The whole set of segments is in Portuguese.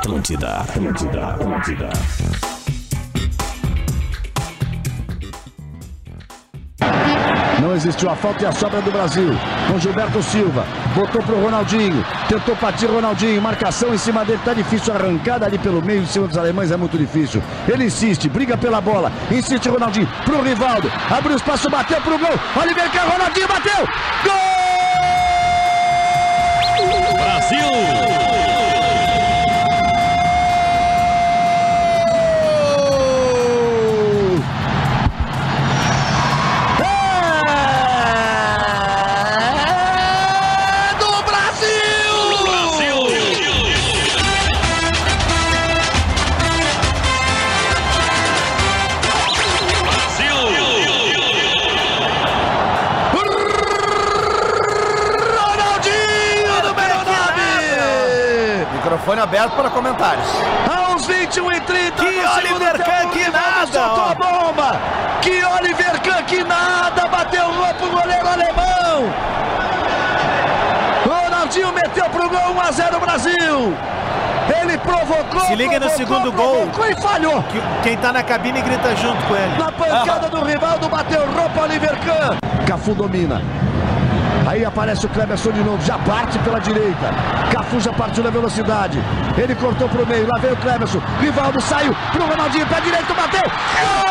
Atlântida, Atlântida, Atlântida. Não existiu a falta e a sobra do Brasil. Com Gilberto Silva. Botou pro Ronaldinho. Tentou partir Ronaldinho. Marcação em cima dele. Tá difícil. Arrancada ali pelo meio em cima dos alemães é muito difícil. Ele insiste. Briga pela bola. Insiste Ronaldinho. Pro Rivaldo. Abriu espaço. Bateu pro gol. Oliver Carro. Ronaldinho bateu. Gol! É aberto para comentários. Aos 21 e 30 Que Oliver Kahn, que nada, Soltou ó. a bomba! Que Oliver Kahn, que nada! Bateu o pro goleiro alemão! Ronaldinho meteu pro gol 1 a 0 Brasil! Ele provocou, Se liga no provocou, segundo gol. provocou e falhou! Que- Quem tá na cabine grita junto com ele. Na pancada do Rivaldo, bateu roupa Oliver Kahn. Cafu domina. Aí aparece o Cleberson de novo, já parte pela direita. Cafu já partiu na velocidade. Ele cortou pro meio, lá veio o Cleberson. Rivaldo saiu pro Ronaldinho, pé direito, bateu. Brasil!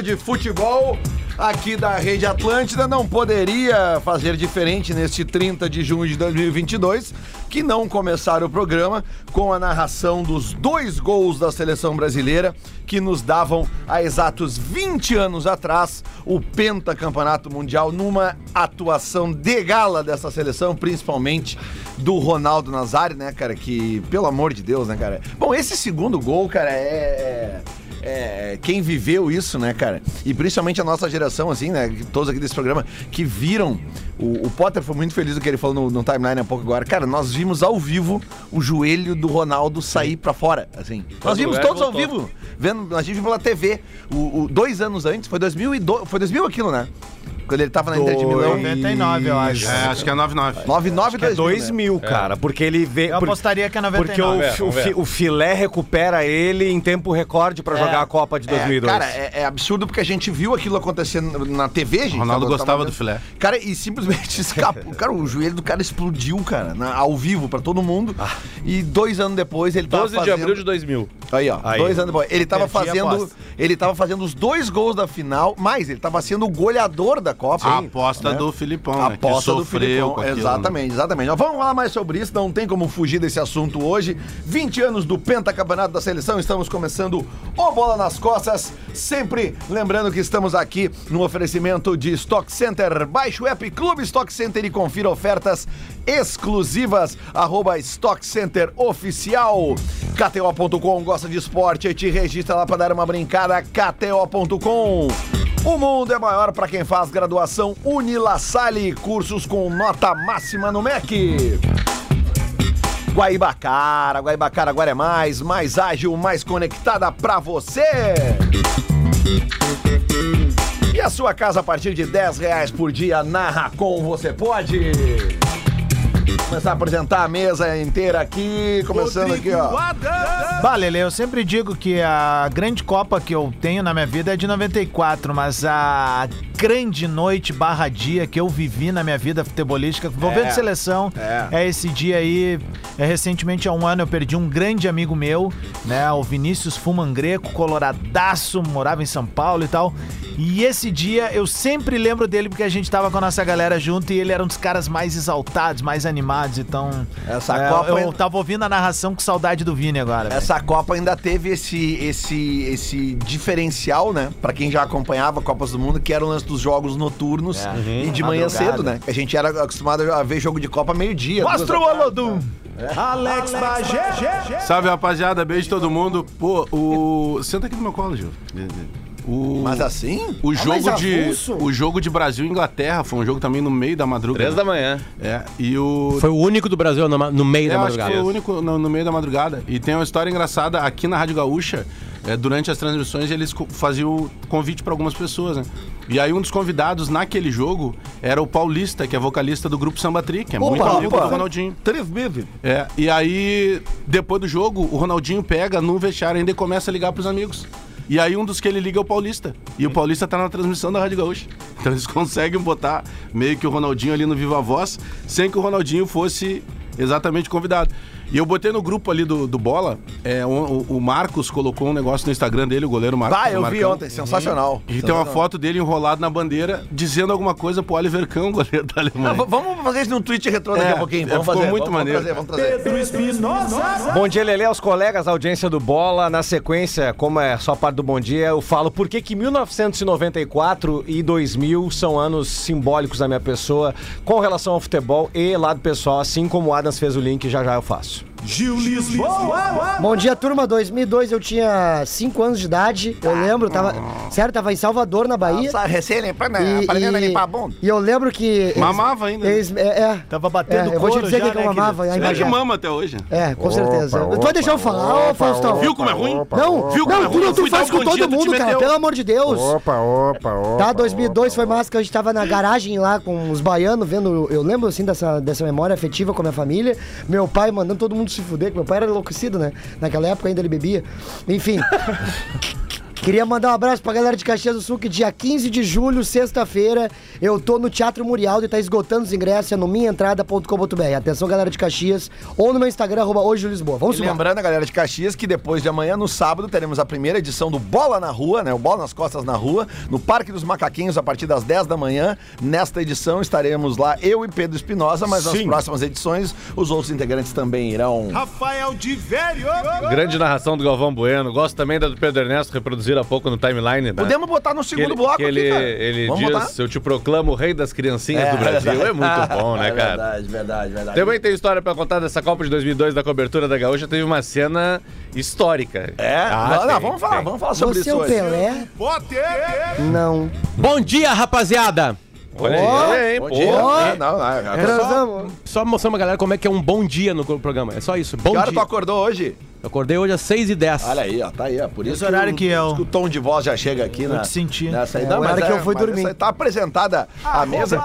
Programa de futebol aqui da Rede Atlântida não poderia fazer diferente neste 30 de junho de 2022 que não começar o programa com a narração dos dois gols da seleção brasileira que nos davam há exatos 20 anos atrás o pentacampeonato mundial numa atuação de gala dessa seleção, principalmente do Ronaldo Nazário, né, cara, que pelo amor de Deus, né, cara. Bom, esse segundo gol, cara, é é, quem viveu isso, né, cara? E principalmente a nossa geração, assim, né? Todos aqui desse programa, que viram. O, o Potter foi muito feliz do que ele falou no, no timeline há pouco agora. Cara, nós vimos ao vivo o joelho do Ronaldo sair pra fora, assim. Nós vimos todos ao vivo, vendo, a gente viu pela TV. O, o- dois anos antes, foi 2002, foi 2000 aquilo, né? Quando ele tava na Inter de Milão. 99, eu acho. É, acho que é 99. 99 Que é 2000, 2000, né? cara, porque ele vê. Eu por- apostaria que é 99. Porque o, fi- o fi- o filé recupera ele em tempo recorde pra jogar a Copa de 2002. É, cara, é, é absurdo porque a gente viu aquilo acontecendo na TV, gente. Ronaldo tava- gostava tava do filé. Cara, e simplesmente escapou. cara, o joelho do cara explodiu, cara, na- ao vivo pra todo mundo. E dois anos depois ele tava 12 de abril de 2000. Aí, ó, Aí. dois anos depois. Ele tava Perdi a fazendo... aposta. Ele tava fazendo os dois gols da final, mas ele tava sendo o goleador da Copa. A aposta Né? do Filipão, A né? Que aposta do sofreu Filipão. com aquilo, né? Exatamente, exatamente. Vamos falar mais sobre isso, não tem como fugir desse assunto hoje. 20 anos do Pentacampeonato da Seleção, estamos começando o Bola nas Costas. Sempre lembrando que estamos aqui no oferecimento de Stock Center. Baixe o app Clube Stock Center e confira ofertas exclusivas. Arroba Stock Center Oficial. KTO.com gosta de esporte, te registra lá para dar uma brincada. KTO.com. O mundo é maior para quem faz graduação Unilassalle, cursos com nota máxima no MEC. Guaibacara, Guaibacara agora é mais, mais ágil, mais conectada pra você. E a sua casa a partir de 10 reais por dia na Racon você pode. Começar a apresentar a mesa inteira aqui, começando aqui, ó. Bah, Lele, eu sempre digo que a grande Copa que eu tenho na minha vida é de 94, mas a grande noite barra dia que eu vivi na minha vida futebolística, envolvendo É. seleção. É. É. esse dia aí. É, recentemente, há um ano, eu perdi um grande amigo meu, né? O Vinícius Fumangreco, coloradaço, morava em São Paulo e tal. E esse dia eu sempre lembro dele porque a gente tava com a nossa galera junto e ele era um dos caras mais exaltados, mais animados. Então. Essa é, Copa Eu ainda- tava ouvindo a narração com saudade do Vini agora. Essa Copa ainda teve esse, esse, esse diferencial, né? Pra quem já acompanhava Copas do Mundo, que era o lance dos jogos noturnos e de manhã Madrugada. cedo, né? A gente era acostumado a ver jogo de Copa meio-dia. Mostra o tarde. Olodum! Alex Bagé! Salve, rapaziada. Beijo todo mundo. Pô, o. Senta aqui no meu colo, Gil. O... Mas assim? O jogo, mas de, avulso. o jogo de Brasil e Inglaterra foi um jogo também no meio da madrugada. Três da manhã. É, e o. Foi o único do Brasil no, no meio Eu da acho que madrugada. foi o único no, no meio da madrugada. E tem uma história engraçada aqui na Rádio Gaúcha. é, durante as transmissões, eles faziam o convite para algumas pessoas, né? E aí, um dos convidados naquele jogo era o Paulista, que é vocalista do grupo Samba Tri, que é muito Opa, amigo opa. do Ronaldinho. Três meses. É, e aí, depois do jogo, o Ronaldinho pega no vestiário ainda e começa a ligar pros amigos. E aí um dos que ele liga é o Paulista. E o Paulista tá na transmissão da Rádio Gaúcha. Então eles conseguem botar meio que o Ronaldinho ali no Viva Voz, sem que o Ronaldinho fosse exatamente convidado. E eu botei no grupo ali do, do Bola, é, o, o Marcos colocou um negócio no Instagram dele, o goleiro Marcos. Ah, eu o vi Marcão. ontem, sensacional. E tem uma foto dele enrolado na bandeira, dizendo alguma coisa pro Oliver Kahn, o goleiro da Alemanha. V- vamos fazer isso num tweet retrô daqui É, a pouquinho. é, Vamos ficou fazer, muito vamos, maneiro. Vamos trazer, vamos trazer. Bom dia, Lelê, aos colegas, audiência do Bola. Na sequência, como é só parte do Bom Dia, eu falo por que que 1994 e 2000 são anos simbólicos da minha pessoa com relação ao futebol e lado pessoal, assim como o Adams fez o link, já já eu faço. Bom dia, turma. 2002 eu tinha 5 anos de idade. Eu lembro, tava. Sério, tava em Salvador, na Bahia. Nossa, recém limpando, E, aprendendo a e- limpar a bunda. e eu lembro que. eles- Mamava ainda, né? Eles, é, é, Tava batendo é, eu vou te dizer já, que eu né, mamava. querido? aí em Ele é que Bagé. mama até hoje. É, com certeza. tu vai deixar eu falar, ô Faustão? Viu como é ruim? Não, Viu como é não, tu ruim? não Eu fui tu faz com todo tu mundo, cara. Pelo amor de Deus. Opa, opa, opa. Tá, 2002 foi massa que a gente tava na garagem lá com os baianos, vendo. Eu lembro assim dessa, dessa memória afetiva com a minha família. Meu pai mandando todo mundo se fuder, que meu pai era enlouquecido, né? Naquela época ainda ele bebia. Enfim. Queria mandar um abraço pra galera de Caxias do Sul, que dia 15 de julho, sexta-feira, eu tô no Teatro Murialdo e tá esgotando os ingressos, é no minhaentrada.com.br. Atenção, galera de Caxias, ou no meu Instagram, arroba hoje Lisboa. Vamos E lembrando a galera de Caxias que depois de amanhã, no sábado, teremos a primeira edição do Bola na Rua, né? O Bola nas Costas na Rua, no Parque dos Macaquinhos, a partir das 10 da manhã. Nesta edição estaremos lá, eu e Pedro Espinosa, mas nas próximas edições os outros integrantes também irão. Rafael de Velho! Grande narração do Galvão Bueno. Gosto também da do Pedro Ernesto, reproduziram há pouco no timeline. Né? Podemos botar no segundo ele, bloco que ele, aqui, cara. ele Vamos diz, botar? eu te proclamo o rei das criancinhas do Brasil. É muito bom, né, É cara? Verdade, verdade, verdade. Também tem história pra contar dessa Copa de 2002 da cobertura da Gaúcha. Teve uma cena histórica. É? Ah, não, não, tem, vamos falar, tem. vamos falar sobre Você é isso o hoje. Pelé? Não. Bom dia, rapaziada! Olha Ó, aí, hein, Bom pô. dia. É, não, não, é. Transamos. Só mostrando pra galera como é que é um bom dia no programa. É só isso. Bom Que hora tu dia. acordou hoje? Eu acordei hoje às 6h10. Olha aí, ó, tá aí, ó. Por isso Esse horário o- que é o- o tom de voz já chega aqui, né? te senti. Nessa aí. É, Não, mas horário que eu fui dormir. Tá apresentada a mesa.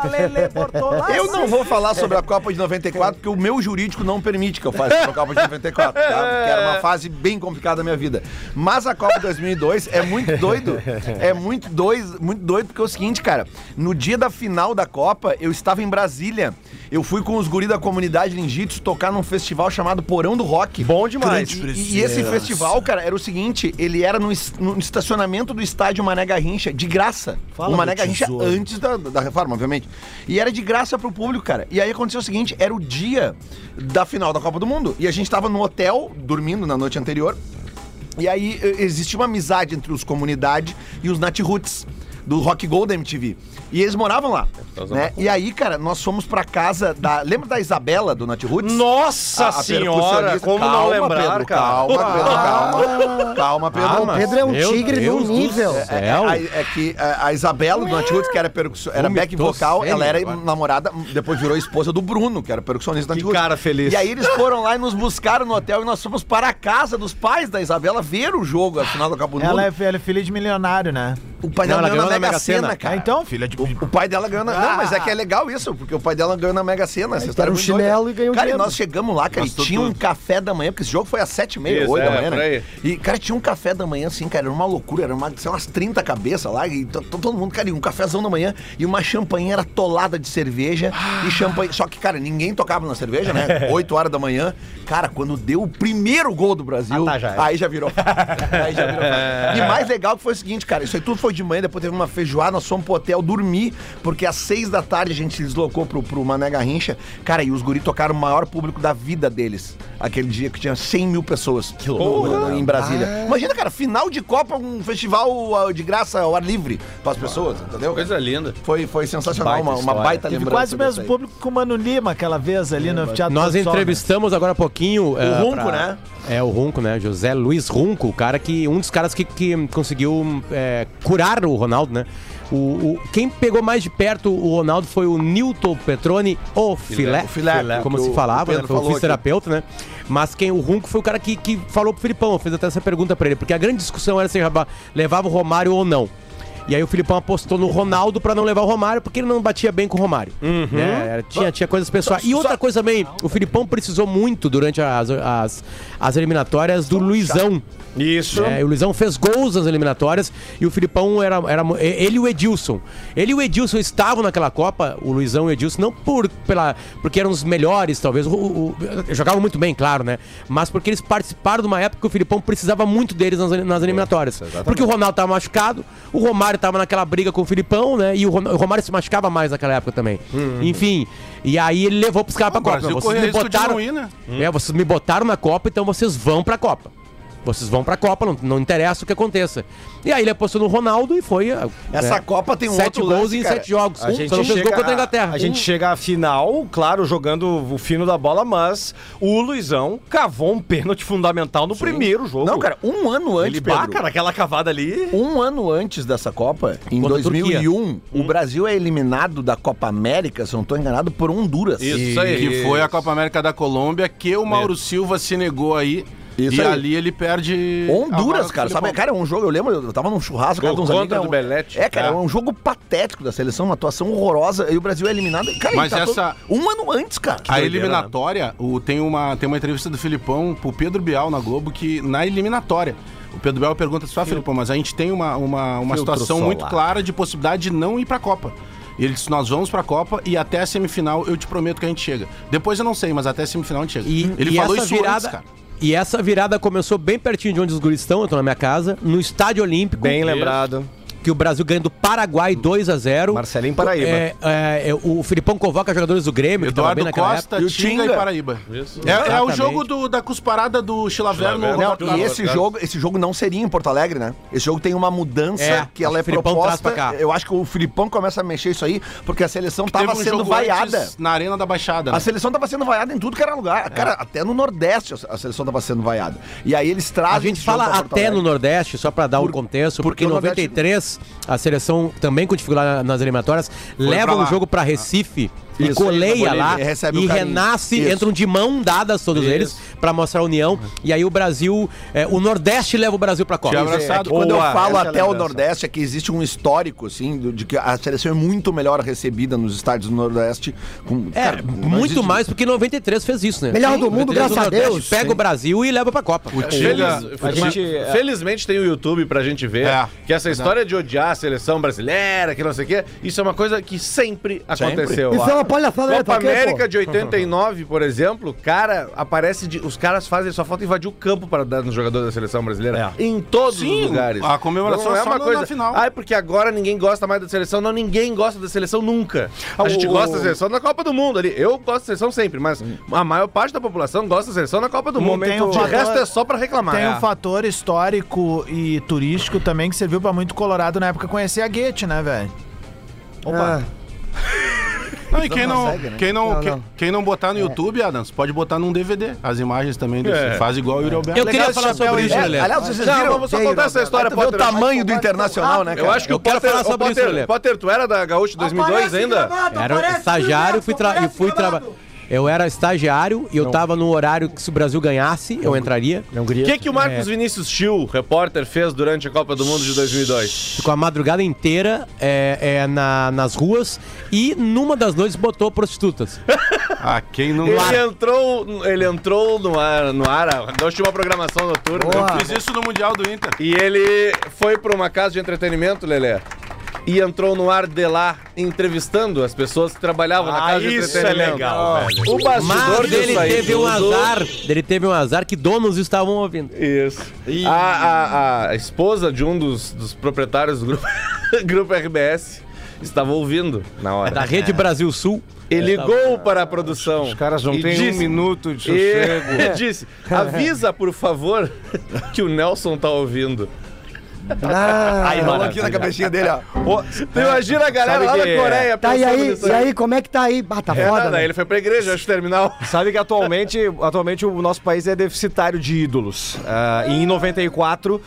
Eu não vou falar sobre a Copa de 94, porque o meu jurídico não permite que eu faça sobre a Copa de 94, tá? Porque era uma fase bem complicada da minha vida. Mas a Copa de 2002 é muito doido. É muito doido, muito doido, porque é o seguinte, cara. No dia da final da Copa, eu estava em Brasília. Eu fui com os guris da comunidade Ninjitsu tocar num festival chamado Porão do Rock. Bom demais. E, e esse festival, cara, era o seguinte: ele era no, no estacionamento do estádio Mané Garrincha, de graça. Fala o Mané Garrincha tesouro. antes da, da reforma, obviamente. E era de graça pro público, cara. E aí aconteceu o seguinte: era o dia da final da Copa do Mundo. E a gente tava no hotel, dormindo na noite anterior. E aí eh, existia uma amizade entre os comunidade e os Nat Roots. Do Rock Gold da MTV. E eles moravam lá. Né? E aí, cara, nós fomos pra casa da. Lembra da Isabela do Nat Roots? Nossa A- a senhora, como não Calma, lembrar, Pedro, cara? Calma, Pedro, calma. Calma, Pedro. Ah, O Pedro é um Meu tigre Deus do nível. céu. É, é, a- é que a, Isabela do Natiruts, que era, era back vocal, sêmen ela era agora. namorada, depois virou esposa do Bruno, que era percussionista do Que Natiruts. cara feliz. E aí eles foram lá e nos buscaram no hotel e nós fomos para a casa dos pais da Isabela ver o jogo, a final do Cabo Ela é, ela é filha de milionário, né? O pai dela ela ganhou na ganhou na Mega Mega Sena, Sena. cara. Ah, então, filha de. O pai dela ganhou na. Não, mas é que é legal isso, porque o pai dela ganhou na Mega Sena. Essa história um é chinelo e ganhou Cara, dinheiro. e nós chegamos lá, cara, e tinha um tudo. café da manhã, porque esse jogo foi às sete e meia, Isso, oito é, da manhã, né? E, cara, tinha um café da manhã, assim, cara, era uma loucura, era uma, sei umas 30 cabeças lá, e to- to- todo mundo, cara, e um cafezão da manhã, e uma champanheira tolada de cerveja, e champanhe. Só que, cara, ninguém tocava na cerveja, né? 8 horas da manhã. Cara, quando deu o primeiro gol do Brasil, Ah, tá, já era. aí já virou. aí já virou. E mais legal que foi o seguinte, cara, isso aí tudo foi de manhã, depois teve uma feijoada, nós fomos pro hotel dormir, porque às seis da tarde a gente se deslocou pro, pro Mané Garrincha. Cara, e os guri tocaram o maior público da vida deles. Aquele dia que tinha 100 mil pessoas que loucura, em Brasília. Imagina, cara, final de Copa, um festival ah, de graça ao ar livre para as pessoas, entendeu? Coisa linda. Foi, foi sensacional, Baita uma, uma baita Teve lembrança. quase o mesmo público que o Mano Lima aquela vez ali no Teatro Nós né? entrevistamos agora há pouquinho. O Runco, né? É, o Runco, né? José Luiz Runco, o cara que. Um dos caras que, que conseguiu é, curar o Ronaldo, né? O, o- quem pegou mais de perto o Ronaldo foi o Newton Petroni, o filé, o filé, como que se falava, o né? Foi o fisioterapeuta, né? Mas quem o Runco foi o cara que, que falou pro Filipão, fiz até essa pergunta pra ele, porque a grande discussão era se leva- levava o Romário ou não. E aí o Filipão apostou no Ronaldo pra não levar o Romário, porque ele não batia bem com o Romário. né? Era- Tinha, tinha coisas pessoais. E outra coisa também, o Filipão precisou muito durante as, as, as eliminatórias do Luizão. Isso. É, o Luizão fez gols nas eliminatórias e o Filipão era, era. Ele e o Edilson. Ele e o Edilson estavam naquela Copa, o Luizão e o Edilson, não por, pela, porque eram os melhores, talvez. O, o- jogavam muito bem, claro, né? Mas porque eles participaram de uma época que o Filipão precisava muito deles nas, nas eliminatórias. Porque o Ronaldo estava machucado, o Romário estava naquela briga com o Filipão, né? E o, Romário se machucava mais naquela época também. Enfim. E aí ele levou pros caras pra Copa. Vocês me botaram. ir, né? É, vocês me botaram na Copa, então vocês vão pra Copa. Vocês vão pra Copa, não, não interessa o que aconteça. E aí ele apostou no Ronaldo e foi. ah, Essa né, Copa tem um Sete outro gols lance, em cara. sete jogos. A gente, Só não fez chega, gol contra a Inglaterra. a gente chega à final, claro, jogando o fino da bola, mas o Luizão cavou um pênalti fundamental no primeiro jogo. Não, cara, um ano antes, ele Pedro, baca naquela cavada ali. Um ano antes dessa Copa, em Contra a 2001, o Brasil é eliminado da Copa América, se eu não estou enganado, por Honduras. Isso aí. Que foi a Copa América da Colômbia, que o Mauro Silva se negou aí. Isso e aí. ali ele perde. Honduras, cara, sabe? Cara, é um jogo, eu lembro, eu tava num churrasco Gol com uns contra amigos, é do um- Belete. É, cara, é É. um jogo patético da seleção, uma atuação horrorosa, e o Brasil é eliminado. Cara, Mas tá essa- todo- Um ano antes, cara. A eliminatória, o, tem, uma, tem uma entrevista do Filipão pro Pedro Bial na Globo que na eliminatória. O Pedro Bial pergunta assim: ah, Filipão, mas a gente tem uma, uma, uma Filtro situação solar. muito clara de possibilidade de não ir pra Copa. E ele disse: nós vamos pra Copa e até a semifinal eu te prometo que a gente chega. Depois eu não sei, mas até a semifinal a gente chega. E, ele e falou essa isso virada, antes, cara. E essa virada começou bem pertinho de onde os guris estão, eu tô na minha casa, no Estádio Olímpico. Bem lembrado. Que o Brasil ganha do Paraguai 2 a 0 Marcelinho Paraíba. É, é, é, o Filipão convoca jogadores do Grêmio, que Eduardo naquela Costa, época. E o Tinga e. Paraíba. Isso. É, é o jogo do- da cusparada do Chilaver no. Não, e esse jogo, esse jogo não seria em Porto Alegre, né? Esse jogo tem uma mudança É, que ela é que o proposta. traz pra cá. Eu acho que o Filipão começa a mexer isso aí, porque a seleção Teve tava um sendo vaiada. na Arena da Baixada. né? A seleção tava sendo vaiada em tudo que era lugar. Cara, até no Nordeste a seleção tava sendo vaiada. E aí eles trazem. A gente fala até no Nordeste, só pra dar um Por- contexto, porque porque em o Nordeste- 93 a seleção também com dificuldade nas eliminatórias leva pra o jogo pra Recife. e Isso, coleia aí, lá e carinho. renasce, Isso. entram de mão dadas todos eles pra mostrar a união e aí o Brasil, é, o Nordeste leva o Brasil pra Copa. Tinha abraçado. Quando eu falo essa é a até o. Nordeste, é que existe um histórico, assim, do- de que a seleção é muito melhor recebida nos estádios do Nordeste. Com, É, cara, muito existe- mais porque 93 fez isso, né? Melhor do mundo, 93 graças a Deus. Pega o Brasil e leva pra Copa. O Tinga. Feliz- a gente- Felizmente tem o YouTube pra gente ver É, que essa história de odiar a seleção brasileira, que não sei o quê, isso é uma coisa que sempre aconteceu. Isso lá. é uma palhaçada, né? Copa aqui, América pô. de 89, por exemplo, cara, aparece de, os caras fazem só falta invadir o campo para dar nos jogadores da seleção brasileira em todos Sim, os lugares. a comemoração não é é só uma coisa. final. Ah, é porque agora ninguém gosta mais da seleção. Não, ninguém gosta da seleção nunca. A gente o- gosta da seleção na Copa do Mundo ali. Eu gosto da seleção sempre, mas a maior parte da população gosta da seleção na Copa do Mundo. tem um fator- resto é só pra reclamar. Tem É. um fator histórico e turístico também que serviu pra muito Colorado na época conhecer a Goethe, né, velho? Ah, Não, e quem não, consegue, né? quem, não, Não, quem, não. quem não botar no YouTube, Adams, pode botar num DVD. As imagens também desse. É. Faz igual o Yuri Alberto. Eu queria falar sobre isso, É, Lelê. aliás, vocês Não, viram? vamos só Tem, contar essa história, Aí tu vê o Potter. tamanho do Internacional, né, cara? Eu acho que Eu o quero Potter, falar sobre o Potter, isso, Lelê. Potter, tu era da Gaúcho 2002 ainda? Era estagiário e fui, tra e fui trabalhar. Eu era estagiário e eu tava no horário que se o Brasil ganhasse, eu entraria. O que, que o Marcos Vinícius Schill, repórter, fez durante a Copa do Mundo de 2002? Ficou a madrugada inteira é, é, na- nas ruas e numa das noites botou prostitutas. Ah, quem não Ele entrou, ele entrou no ar, no ar, nós tínhamos uma programação noturna. Boa. Fiz isso no Mundial do Inter. E ele foi pra uma casa de entretenimento, Lelé. E entrou no ar de lá, entrevistando as pessoas que trabalhavam na Ah, casa de isso é entretenimento. legal, velho. O bastidor Mas ele disso aí teve um tudo- azar, ele teve um azar que donos estavam ouvindo. Isso. A, a- a esposa de um dos, dos proprietários do grupo, grupo RBS estava ouvindo na hora. Da Rede Brasil Sul. E ligou para a produção. Os caras não e têm disse- um minuto de E sossego. disse: avisa, por favor, que o Nelson tá ouvindo. Ah, Aí, mano, aqui na cabecinha dele, ó. Tu imagina a galera Sabe lá que- da Coreia tá, e pensando aí, nisso e aí, como é que tá aí? Ah, tá É, foda, nada, né? ele foi pra igreja, acho terminal. Sabe que atualmente, atualmente o nosso país é deficitário de ídolos. Ah, e em 94,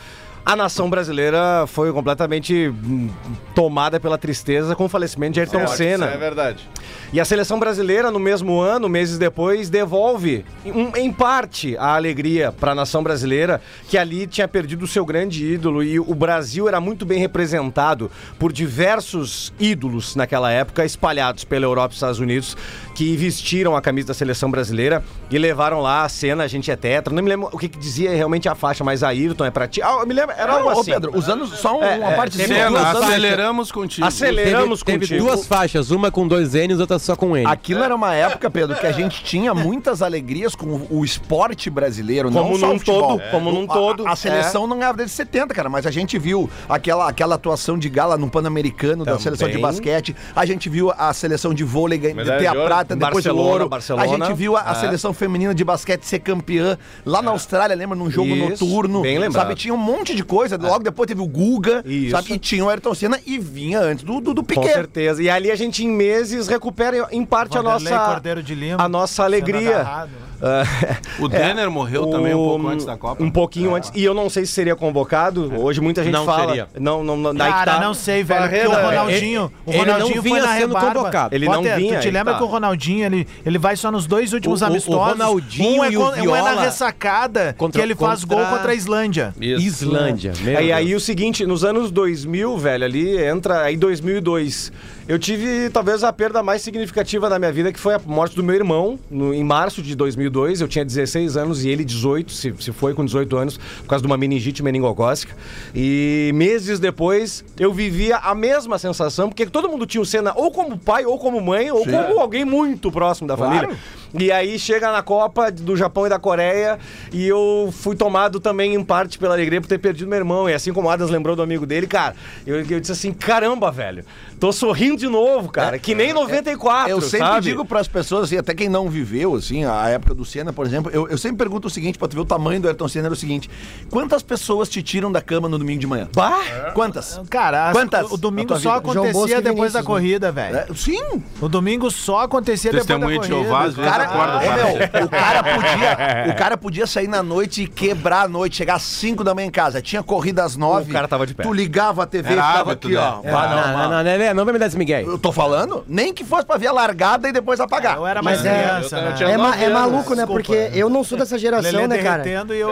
a nação brasileira foi completamente hum, tomada pela tristeza com o falecimento de Ayrton Senna. É verdade. E a seleção brasileira, no mesmo ano, meses depois, devolve, em, em parte, a alegria para a nação brasileira, que ali tinha perdido o seu grande ídolo. E o Brasil era muito bem representado por diversos ídolos naquela época, espalhados pela Europa e Estados Unidos, que vestiram a camisa da seleção brasileira e levaram lá a cena A Gente é Tetra. Não me lembro o que, que dizia realmente a faixa, mas Ayrton é pra ti. Ah, eu me lembro, era algo Ô, assim. Pedro, os anos, só um- É, uma é, partezinha. teve duas Cena, anos- aceleramos contigo. Aceleramos teve, teve contigo. duas faixas, uma com dois N's, outra só com N. Aquilo era uma época, Pedro, que a gente tinha muitas alegrias com o esporte brasileiro, Como não só num o futebol. todo, como num A- todo. A, a seleção não ganhava desde 70, cara, mas a gente viu aquela, aquela atuação de gala no Pan-Americano da seleção de basquete, a gente viu a seleção de vôlei ganhar- Medalha ter a de ouro. prata, depois Barcelona, o ouro. Barcelona. A gente viu a, a É. seleção feminina de basquete ser campeã lá na Austrália, lembra, num jogo Isso, noturno. bem lembrado. Sabe, tinha um monte de coisa. Logo depois teve o Guga, Isso. sabe, e tinha o Ayrton Senna e vinha antes do, do, do Com Piquet. certeza. E ali a gente, em meses, recupera em parte a Vanderlei nossa. Cordeiro de Lima, a nossa alegria. agarrado, né? O Denner morreu também um pouco antes da Copa. Um pouquinho antes. E eu não sei se seria convocado. Hoje muita gente Não fala. seria. Não, não, não, Cara, tá. não sei, velho. Porque Barreira, o Ronaldinho. o ele não Ronaldinho vinha foi na sendo rebarba. convocado. Ele não Potter, vinha, Tu te lembra tá. que o Ronaldinho, ele, ele vai só nos dois últimos O- o- o amistosos. Ronaldinho um é, e o con- um é na Viola ressacada, contra- que ele faz contra- gol contra a Islândia. Islândia. meu Aí, aí o seguinte, nos anos 2000, velho, ali entra aí 2002. Eu tive talvez a perda mais significativa da minha vida, que foi a morte do meu irmão, no- em março de 2002. Eu tinha 16 anos e ele 18, se, se foi com 18 anos, por causa de uma meningite meningocócica. E meses depois, eu vivia a mesma sensação, porque todo mundo tinha o Senna ou como pai, ou como mãe, ou como alguém muito próximo da família. E aí chega na Copa do Japão e da Coreia e eu fui tomado também em parte pela alegria por ter perdido meu irmão. E assim como o Adams lembrou do amigo dele, cara, eu, eu disse assim: caramba, velho, tô sorrindo de novo, cara, que nem 94. Eu sempre sabe? digo pras pessoas, assim, até quem não viveu, assim, a época do Senna, por exemplo, eu, eu sempre pergunto o seguinte, pra tu ver o tamanho do Ayrton Senna, era o seguinte, quantas pessoas te tiram da cama no domingo de manhã? Bah! Quantas? Cara, as- Quantas o domingo na tua só acontecia e depois da Vinícius, né? corrida, velho. É, sim, O domingo só acontecia depois da Testemunho de corrida. Jeová, às vezes cara, acorda tarde. meu, o cara podia, o cara podia sair na noite e quebrar a noite, chegar às 5 da manhã em casa. Tinha corrida às 9. O cara tava de pé. Tu ligava a TV e Era ficava hábito, aqui, né? ó. Não, não, não, não, não, não, vai me dar esse Miguel. Eu tô falando, nem que fosse pra ver a largada e depois apagar. Eu era mais Mas é- criança, eu né? tinha É, ma- é maluco, né? desculpa. Porque eu não sou dessa geração, Lelê né, cara? derretendo e eu...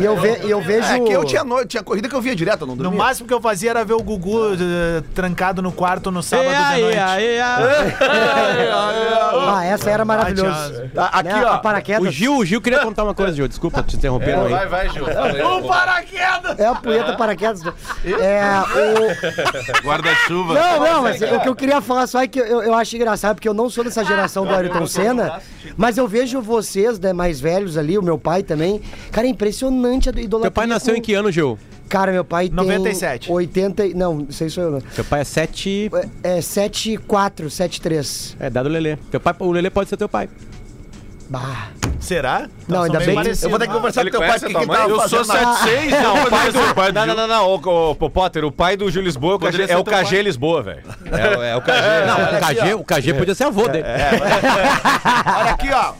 E eu, ve, e eu vejo. É que eu tinha noite, tinha corrida que eu via direto, eu não No dormia. máximo que eu fazia era ver o Gugu eh, trancado no quarto no sábado de noite. Ah, essa era maravilhosa. Tá, aqui, Né, ó. a paraquedas. O Gil, o Gil queria contar uma coisa, Gil. Desculpa te interrompendo aí. Vai, vai, Gil. É a punheta paraquedas. É, o... Guarda-chuva. Não, não, mas o que eu queria falar só é que eu, eu acho engraçado, porque eu não sou dessa geração do Ayrton Senna, mas eu vejo vocês, né, mais velhos ali, o meu pai também. Cara, é impressionante a idolatria. Teu pai nasceu com- em que ano, Gil? Cara, meu pai tem... 97. 80... e- Não, não sei se sou eu, não. Teu pai é 7. É, é 74, 73. É dado o Lelê. Teu pai, o Lelê pode ser teu pai. Bah. Será? Não, ainda bem- parecidos. Eu vou ter que conversar com teu pai, que ele tava? Eu sou fazendo na- 76, não, O pai do, pai não, não, não, não, o, o, o Potter, o pai do Gil Lisboa é o KG, é Lisboa, velho. É, o- é o KG. Não, o KG, o KG podia ser avô dele. Olha aqui, ó.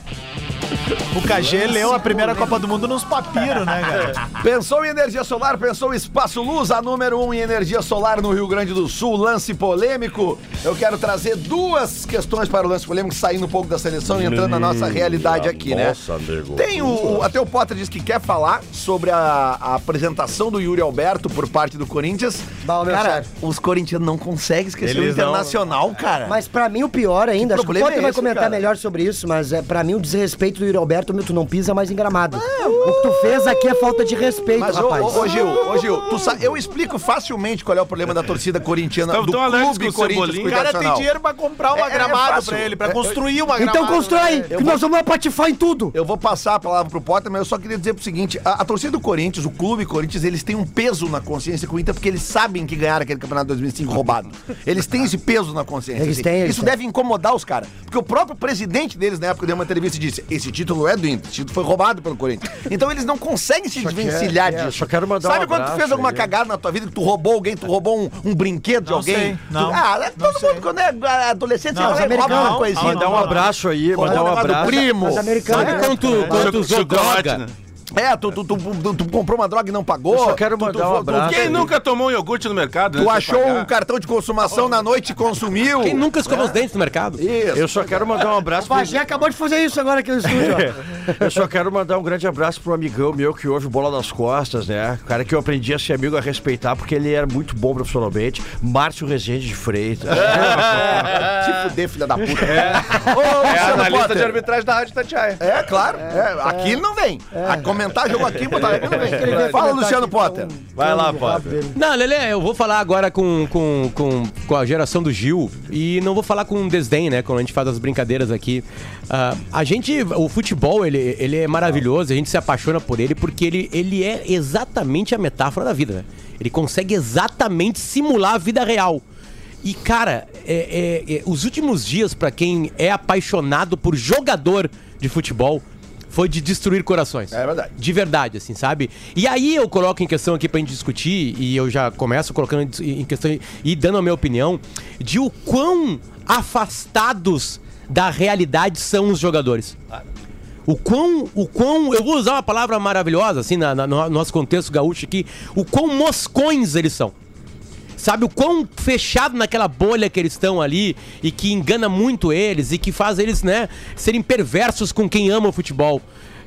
O KG leu a primeira Copa do Mundo nos papiros, né, cara? Pensou em energia solar, pensou em Espaço Luz, a número um em energia solar no Rio Grande do Sul, lance polêmico. Eu quero trazer duas questões para o lance polêmico, saindo um pouco da seleção e entrando na nossa realidade aqui, né? Nossa, amigo. Tem o, o- até o Potter diz que quer falar sobre a, a apresentação do Yuri Alberto por parte do Corinthians. Bah, meu cara, sério. os corintianos não conseguem esquecer o Eles não- Internacional, cara. Mas pra mim o pior ainda, acho que o Potter é vai esse, comentar cara? melhor sobre isso, mas é pra mim o desrespeito do Yuri Alberto, meu, tu não pisa mais em gramado. O que tu fez aqui é falta de respeito, Mas, ô, rapaz. ô, ô, Gil, ô, Gil, tu sa- eu explico facilmente qual é o problema da torcida corintiana, do clube Corinthians O cara tem dinheiro pra comprar uma É- é gramado fácil. pra ele, pra É- construir uma gramado. Então constrói, né? que nós vamos apatifar em tudo. Eu vou passar a palavra pro Potter, mas eu só queria dizer pro seguinte: a, a torcida do Corinthians, o clube Corinthians, eles têm um peso na consciência com o Inter porque eles sabem que ganharam aquele campeonato de 2005 roubado. Eles têm esse peso na consciência. Eles têm, eles Isso têm. deve incomodar os caras. Porque o próprio presidente deles, na época, deu uma entrevista e disse: esse título é do Inter, esse título foi roubado pelo Corinthians. Então eles não conseguem se desvencilhar é, disso. só quero mandar Sabe um quando tu fez alguma aí. cagada na tua vida que tu roubou alguém, tu roubou um, um brinquedo de Não alguém? sei, Tu- não. ah, é Não todo sei. mundo quando é adolescente, Não, você rouba uma coisinha. Mandar um abraço aí, mandar um abraço. primo. Sabe é- quando tu, tu usou droga? É, tu, tu, tu, tu- tu comprou uma droga e não pagou. Eu só quero mandar tu- um abraço. Quem nunca tomou um iogurte no mercado? né, Tu achou um cartão de consumação na noite e consumiu. Quem nunca escovou os dentes no mercado? Isso. Eu só quero mandar um abraço O Bagé acabou de fazer isso agora aqui no estúdio. Eu só quero mandar um grande abraço pro amigão meu que ouve bola nas costas, né? O cara que eu aprendi a ser amigo, a respeitar, porque ele era muito bom profissionalmente. Márcio Rezende de Freitas. Se fuder, filha da puta. É Ô, Luciano analista de arbitragem da Rádio Tatiaia. É, claro. É, aqui ele não vem. A comentar jogo aqui, Fala, Luciano Potter. Vai lá, Potter. Não, Lele, eu vou falar agora com, com, com, com a geração do Gil e não vou falar com desdém, né? Quando a gente faz as brincadeiras aqui. Ah, a gente, o futebol, ele, ele é maravilhoso, a gente se apaixona por ele porque ele, ele é exatamente a metáfora da vida, né? Ele consegue exatamente simular a vida real. E, cara, é- é- é, os últimos dias, pra quem é apaixonado por jogador de futebol, foi de destruir corações. É verdade. De verdade, assim, sabe? E aí eu coloco em questão aqui pra gente discutir, e eu já começo colocando em questão e dando a minha opinião, de o quão afastados da realidade são os jogadores. O quão, o quão, eu vou usar uma palavra maravilhosa, assim, na, na- no nosso contexto gaúcho aqui, o quão moscões eles são. Sabe o quão fechado naquela bolha que eles estão ali e que engana muito eles e que faz eles, né, serem perversos com quem ama o futebol.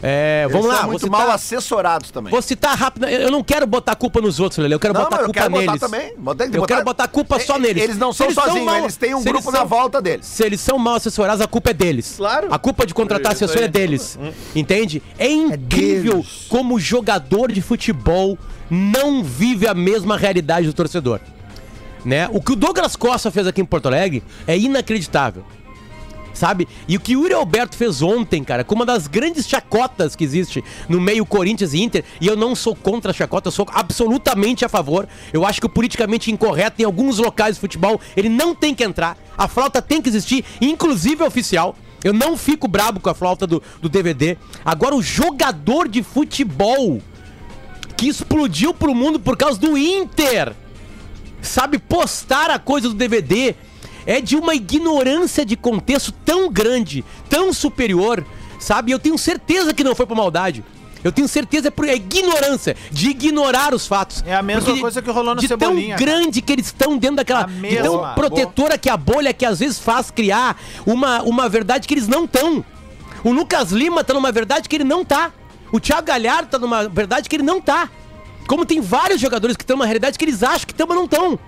É, vamos lá, são muito citar, mal assessorados também. vou citar rápido. Eu não quero botar culpa nos outros, Lele. Eu quero Não, botar eu culpa quero botar neles. também. Tem que Eu botar- quero botar a culpa só neles. eles não são são sozinhos, mal- eles têm um grupo eles na são- volta deles. Se eles são mal assessorados, a culpa é deles. Claro. A culpa de contratar Isso assessor é deles. Entende? É incrível deles. como jogador de futebol não vive a mesma realidade do torcedor. Né? O que o Douglas Costa fez aqui em Porto Alegre é inacreditável. Sabe? E o que o Yuri Alberto fez ontem, cara, com uma das grandes chacotas que existe no meio Corinthians e Inter, e eu não sou contra a chacota, eu sou absolutamente a favor. Eu acho que o politicamente incorreto em alguns locais de futebol, ele não tem que entrar. A flauta tem que existir, inclusive oficial. Eu não fico brabo com a flauta do, do DVD. Agora, o jogador de futebol que explodiu pro mundo por causa do Inter sabe, postar a coisa do DVD é de uma ignorância de contexto tão grande, tão superior, sabe? Eu tenho certeza que não foi por maldade. Eu tenho certeza é por é ignorância, de ignorar os fatos. É a mesma Porque coisa que rolou no de Cebolinha, tão grande que eles estão dentro daquela... A De tão mesma. protetora que a bolha que às vezes faz criar uma, uma verdade que eles não estão. O Lucas Lima tá numa verdade que ele não tá. O Thiago Galhardo tá numa verdade que ele não tá. Como tem vários jogadores que estão numa realidade que eles acham que estão, mas não estão.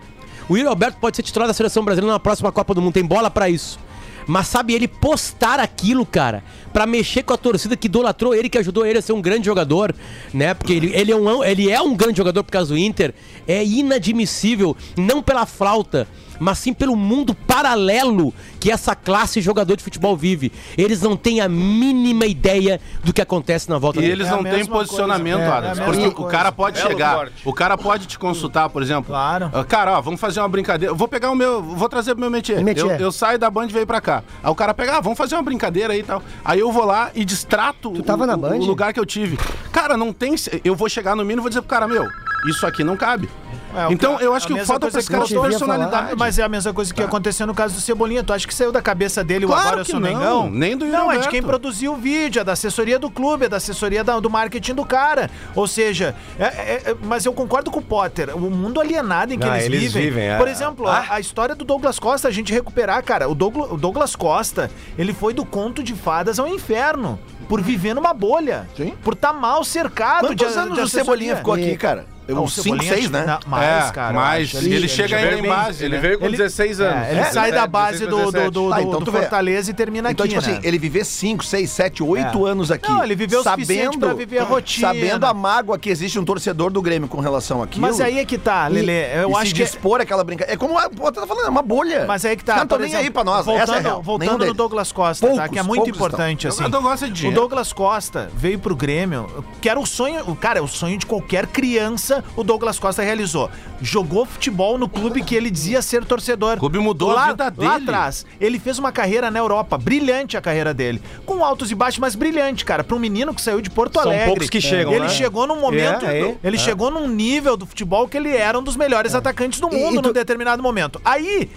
O Yuri Alberto pode ser titular da seleção brasileira na próxima Copa do Mundo, tem bola pra isso. Mas sabe, ele postar aquilo, cara, pra mexer com a torcida que idolatrou ele, que ajudou ele a ser um grande jogador, né? Porque ele, ele, é, um, ele é um grande jogador por causa do Inter, é inadmissível, não pela flauta, mas sim pelo mundo paralelo que essa classe jogador de futebol vive. Eles não têm a mínima ideia do que acontece na volta E dele. eles É não têm posicionamento, coisa. É, Adams. é porque mesma o coisa. cara pode Belo chegar, o cara pode te consultar, por exemplo. Claro. Ah, Cara, ó, vamos fazer uma brincadeira. Vou pegar o meu. Vou trazer pro meu métier. Eu, eu saio da Band e venho pra cá. Aí o cara pega, ah, vamos fazer uma brincadeira aí e tal. Aí eu vou lá e distrato Tu tava o, na Band? o lugar que eu tive. Cara, não tem. Eu vou chegar no mínimo e vou dizer pro cara, meu, isso aqui não cabe. É, o Então, que- eu acho a que mesma falta coisa pra esse que cara personalidade. falar. Mas é a mesma coisa que aconteceu no caso do Cebolinha. Tu acha que saiu da cabeça dele o Claro agora eu sou não, Mengão? nem do Yuri Não, é de quem produziu o vídeo, é da assessoria do clube, é da assessoria da- do marketing do cara. Ou seja, é- é- é- mas eu concordo com o Potter. O mundo alienado em que Ah, eles, eles vivem. vivem, é. Por exemplo, a, a história do Douglas Costa, a gente recuperar, cara. O Douglas, o Douglas Costa, ele foi do conto de fadas ao inferno. Por viver numa bolha. Sim. Por estar mal cercado Quantos de, anos de o Cebolinha ficou aqui, E- cara? Uns 5, Cebolinha 6, né? Não, mais, é, cara. mas acho. ele, chega ainda em base, Ele né? veio com Ele- 16 anos. É, ele É, sai da 17, base do, do, 17. do, Tá, do- então do. Fortaleza e termina Então, aqui, tipo né? assim, ele viver 5, 6, 7, 8 É. anos aqui. Não, ele viveu o suficiente pra viver a rotina. Sabendo a mágoa que existe um torcedor do Grêmio com relação àquilo. Mas aí é que tá, Lele. Eu e acho se que. dispor aquela brincadeira. É como a pô, tá falando, é uma bolha. Mas aí que tá. Por tão nem aí pra nós. Voltando, Essa é real. Voltando no deles. Douglas Costa, tá? Que é muito importante, assim. O Douglas gosta de O dinheiro. Douglas Costa veio pro Grêmio, que era o sonho. o Cara, é o sonho de qualquer criança, o Douglas Costa realizou. Jogou futebol no clube que ele dizia ser torcedor. O clube mudou a lá, vida Lá dele. atrás, ele fez uma carreira na Europa, brilhante a carreira dele. Com altos e baixos, mas brilhante, cara. Pra um menino que saiu de Porto São Alegre. poucos que chegam, Ele né? chegou num momento. É, é. ele chegou num nível do futebol que ele era um dos melhores atacantes do E- mundo e tu- num determinado momento. Aí.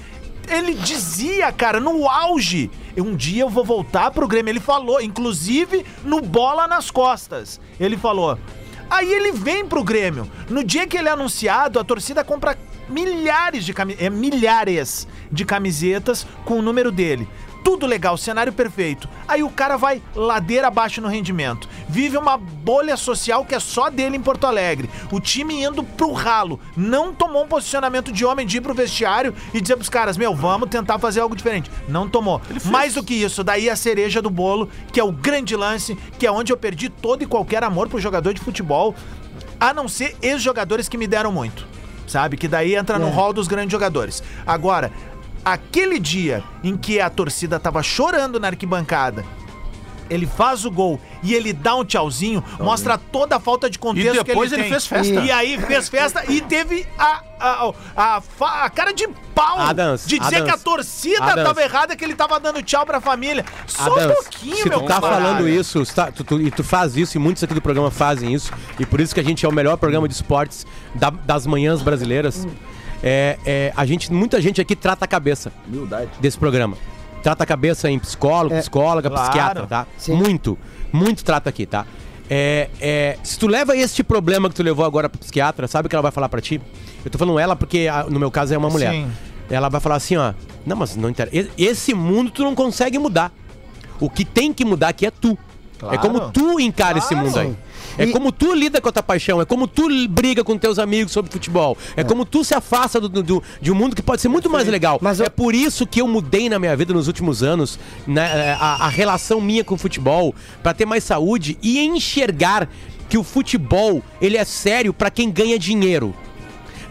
Ele dizia, cara, no auge, um dia eu vou voltar pro Grêmio. Ele falou, inclusive no bola nas costas. Ele falou. Aí ele vem pro Grêmio. No dia que ele é anunciado, a torcida compra milhares de camisetas, é, milhares de camisetas com o número dele. Tudo legal, cenário perfeito. Aí o cara vai ladeira abaixo no rendimento. Vive uma bolha social que é só dele em Porto Alegre. O time indo pro ralo. Não tomou um posicionamento de homem de ir pro vestiário e dizer pros caras: Meu, vamos tentar fazer algo diferente. Não tomou. Mais do que isso, daí a cereja do bolo, que é o grande lance, que é onde eu perdi todo e qualquer amor pro jogador de futebol, a não ser ex-jogadores que me deram muito. Sabe? Que daí entra no hall dos grandes jogadores. Agora, aquele dia em que a torcida tava chorando na arquibancada, ele faz o gol e ele dá um tchauzinho, mostra toda a falta de contexto E depois que ele, ele tem. fez festa. E aí fez festa e teve a, a, a, fa- a cara de pau Adams, de dizer Adams, que a torcida Adams. tava errada, que ele tava dando tchau pra família. Só um Adams, pouquinho, se meu tu tá camarada. falando isso, tá- tu- tu- e tu faz isso, e muitos aqui do programa fazem isso, e por isso que a gente é o melhor programa de esportes da- das manhãs brasileiras, é, é, a gente, muita gente aqui trata a cabeça Humildade. desse programa. Trata a cabeça em psicólogo, psicóloga, Claro. psiquiatra, tá? Sim. Muito, muito trata aqui, tá? É, é, se tu leva este problema que tu levou agora pro psiquiatra, sabe o que ela vai falar pra ti? Eu tô falando ela porque ah, no meu caso é uma mulher. Sim. Ela vai falar assim, ó, não, mas não interessa. Esse mundo tu não consegue mudar. O que tem que mudar aqui é tu. É como tu encara esse Claro. mundo aí. É E- como tu lida com a tua paixão, é como tu briga com teus amigos sobre futebol, é, como tu se afasta do, do- de um mundo que pode ser muito mais legal. Mas eu- É por isso que eu mudei na minha vida nos últimos anos né, a, a relação minha com o futebol, pra ter mais saúde e enxergar que o futebol ele é sério pra quem ganha dinheiro.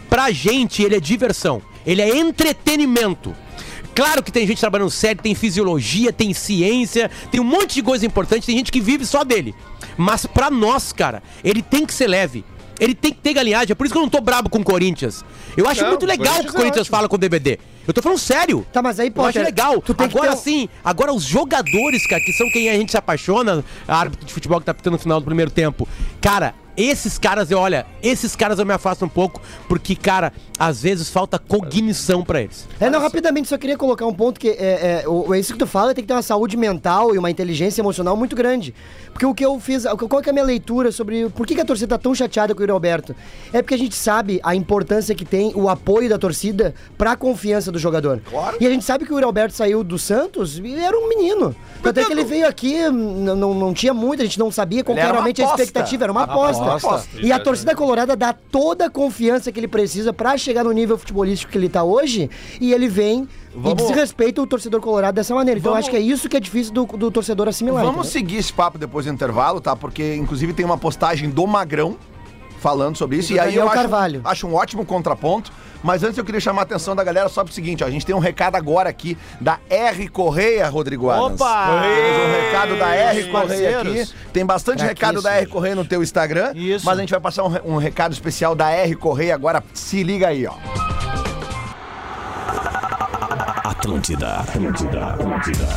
Pra gente, ele é diversão. Ele é entretenimento. Claro que tem gente trabalhando sério, tem fisiologia, tem ciência, tem um monte de coisa importante, tem gente que vive só dele. Mas pra nós, cara, ele tem que ser leve. Ele tem que ter galinhagem. É por isso que eu não tô brabo com o Corinthians. Eu acho Não, muito legal o que o Corinthians é fala com o DVD. Eu tô falando sério. Tá, mas aí, Eu acho legal. tu tem que Agora ter um- sim, agora os jogadores, cara, que são quem a gente se apaixona, a árbitro de futebol que tá pitando no final do primeiro tempo. Cara, esses caras, eu olha, esses caras eu me afasto um pouco, porque, cara, às vezes falta cognição pra eles. É, não, rapidamente, só queria colocar um ponto que é, é, o, isso que tu fala tem que ter uma saúde mental e uma inteligência emocional muito grande. Porque o que eu fiz, qual que é a minha leitura sobre por que, que a torcida tá tão chateada com o Yuri Alberto? É porque a gente sabe a importância que tem o apoio da torcida pra confiança do jogador. E a gente sabe que o Yuri Alberto saiu do Santos e era um menino. Até que ele veio aqui, não, não tinha muito, a gente não sabia qual era realmente a expectativa, era uma aposta. Aposta. E a torcida colorada dá toda a confiança que ele precisa pra chegar no nível futebolístico que ele tá hoje, e ele vem e desrespeita o torcedor colorado dessa maneira. Então eu Vamos- acho que é isso que é difícil do, do torcedor assimilar. Vamos entendeu? seguir esse papo depois do intervalo, tá? Porque, inclusive, tem uma postagem do Magrão falando sobre isso. E E, aí eu acho, Carvalho. acho um ótimo contraponto. Mas antes eu queria chamar a atenção da galera só pro seguinte, ó. A gente tem um recado agora aqui da R Correia, Rodrigo Adams. Opa! Temos um recado da R Correia aqui. Tem bastante recado da R Correia no teu Instagram. Isso. Mas a gente vai passar um, um recado especial da R Correia agora. Se liga aí, ó. Atlântida, Atlântida, Atlântida.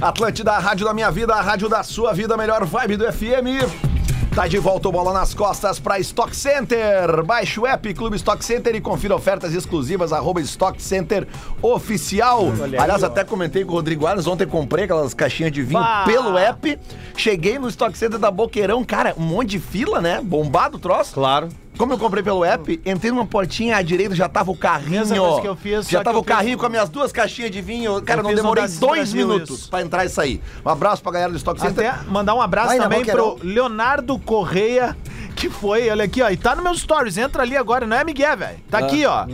Atlântida, a rádio da minha vida, a rádio da sua vida, melhor vibe do FM. Tá de volta o Bola nas Costas para Stock Center. Baixe o app Clube Stock Center e confira ofertas exclusivas arroba Stock Center Oficial. Aliás, até comentei com o Rodrigo Alves, ontem comprei aquelas caixinhas de vinho Bah! pelo app. Cheguei no Stock Center da Boqueirão, cara, um monte de fila, né? Bombado o troço. Claro. Como eu comprei pelo app, entrei numa portinha à direita, já tava o carrinho. Mesma coisa que eu fiz, já tava o carrinho fiz- com as minhas duas caixinhas de vinho. Cara, Eu não um demorei dois minutos isso. pra entrar e sair. Um abraço pra galera do Stock Center. Até mandar um abraço Vai na também pro. Leonardo Correia, que foi, olha aqui, ó, e tá no meus stories, entra ali agora, não é Miguel, velho. Tá aqui, ó.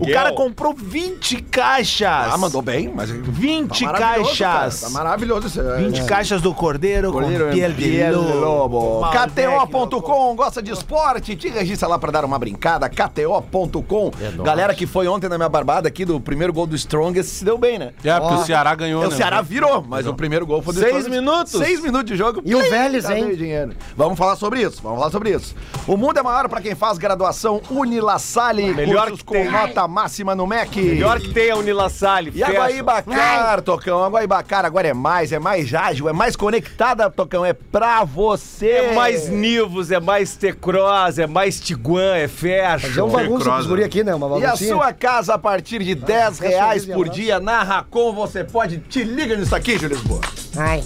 O cara comprou 20 caixas. Ah, mandou bem, mas. 20 Tá caixas. cara, Tá maravilhoso isso. aí. 20 caixas do Cordeiro, Cordeiro com piel de lobo. KTO.com, gosta de esporte? Te registra lá pra dar uma brincada. KTO.com. Galera que foi ontem na minha barbada aqui do primeiro gol do Strongest se deu bem, né? É, porque o Ceará ganhou, O né? Ceará virou, mas o primeiro gol foi do Seis Strongest. minutos? Seis minutos de jogo. E o Vélez, hein? dinheiro. Vamos falar sobre isso, vamos falar sobre isso. O mundo é maior pra quem faz graduação Unilassalle, Melhor cursos que com tem. nota máxima no MEC. Melhor que tem a Unilassalle. E a Guaibacar, Tocão, a Guaibacar agora é mais, é mais ágil, é mais conectada, Tocão, é pra você. É mais Nivus, é mais T-Cross, é mais Tiguan, é Fazer Fashion. um bagunça guri aqui, né? Uma E a baguncinha. sua casa a partir de 10 reais por dia na Racon, você pode, te liga nisso aqui, Júlio Lisboa. Ai.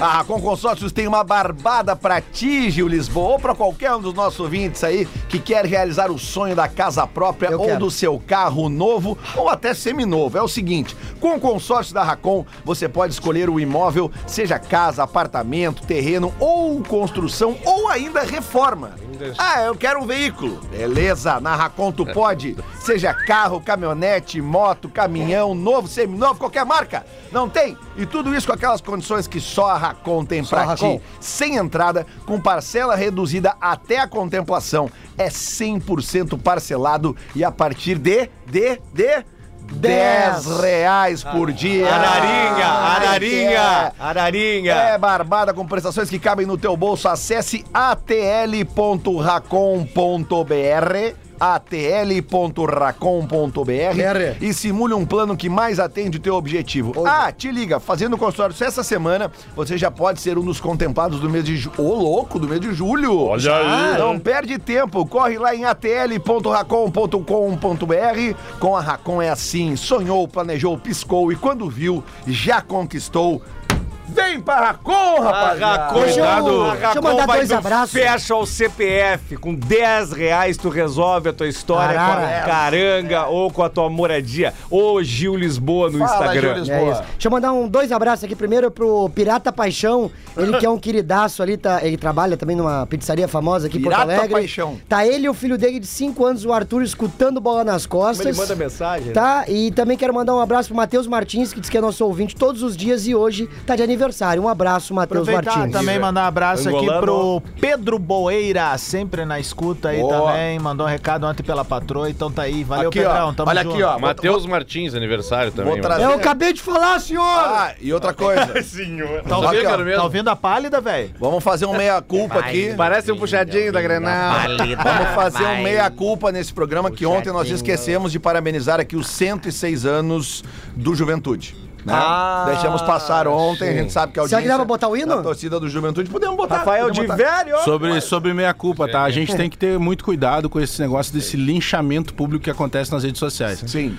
A Racon Consórcios tem uma barbada pra ti, Gil Lisboa, ou pra qualquer um dos nossos ouvintes aí que quer realizar o sonho da casa própria Eu ou quero. do seu carro novo ou até seminovo. É o seguinte, com o consórcio da Racon, você pode escolher o imóvel, seja casa, apartamento, terreno ou construção ou ainda reforma. Ah, eu quero um veículo. Beleza, na Racon tu pode, seja carro, caminhonete, moto, caminhão, novo, seminovo, qualquer marca. Não tem? E tudo isso com aquelas condições que só a Racon tem Só pra ti sem entrada, com parcela reduzida até a contemplação. É 100% parcelado e a partir de, de, de... 10 reais por dia. Ararinha, ararinha, é. ararinha. É barbada com prestações que cabem no teu bolso. Acesse atl.racom.br atl.racom.br BR. e simule um plano que mais atende o teu objetivo. Ah, te liga, fazendo consórcio essa semana, você já pode ser um dos contemplados do mês de julho. Ô, louco, do mês de julho. Olha aí. Não perde tempo, corre lá em atl.racom.com.br. Com a Racom é assim, sonhou, planejou, piscou e quando viu, já conquistou. Vem pra Racom, rapaziada! Racon, Deixa eu- cuidado. deixa eu mandar vai dois abraços. Fecha o CPF. Com 10 reais tu resolve a tua história com Arara. a caranga ou com a tua moradia. Ô Gil Lisboa no Fala, Instagram. Gil Lisboa. É isso. Deixa eu mandar um, dois abraços aqui. Primeiro pro Pirata Paixão. Ele que é um queridaço ali, tá, ele trabalha também numa pizzaria famosa aqui em Porto Pirata Alegre. Paixão. Tá ele e o filho dele de 5 anos, o Arthur, escutando bola nas costas. Ele manda mensagem. Tá, e também quero mandar um abraço pro Matheus Martins, que diz que é nosso ouvinte todos os dias e hoje tá de aniversário. Um abraço, Matheus Aproveitar Martins. também mandar um abraço aqui Angolano. pro Pedro Boeira, sempre na escuta aí Boa. também. Mandou um recado ontem pela patroa, então tá aí. Valeu, Aqui, Pedrão. ó. Tamo Olha junto. aqui, ó. Matheus Martins, aniversário também. Trazer- Eu acabei de falar, senhor! Ah, e outra coisa. Tá Sabia Aqui? Tá ouvindo a pálida, velho? Vamos fazer um meia-culpa aqui. Parece um puxadinho da Grenal. Vamos fazer um meia-culpa nesse programa que ontem nós esquecemos de parabenizar aqui os 106 anos do Juventude. Né? Ah, Deixamos passar ontem, a gente sabe que a Será audiência que dá pra botar o hino? da torcida do Juventude, podemos botar. Rafael de podemos botar. velho. Sobre, sobre meia-culpa, tá? A gente tem que ter muito cuidado com esse negócio desse linchamento público que acontece nas redes sociais. Sim.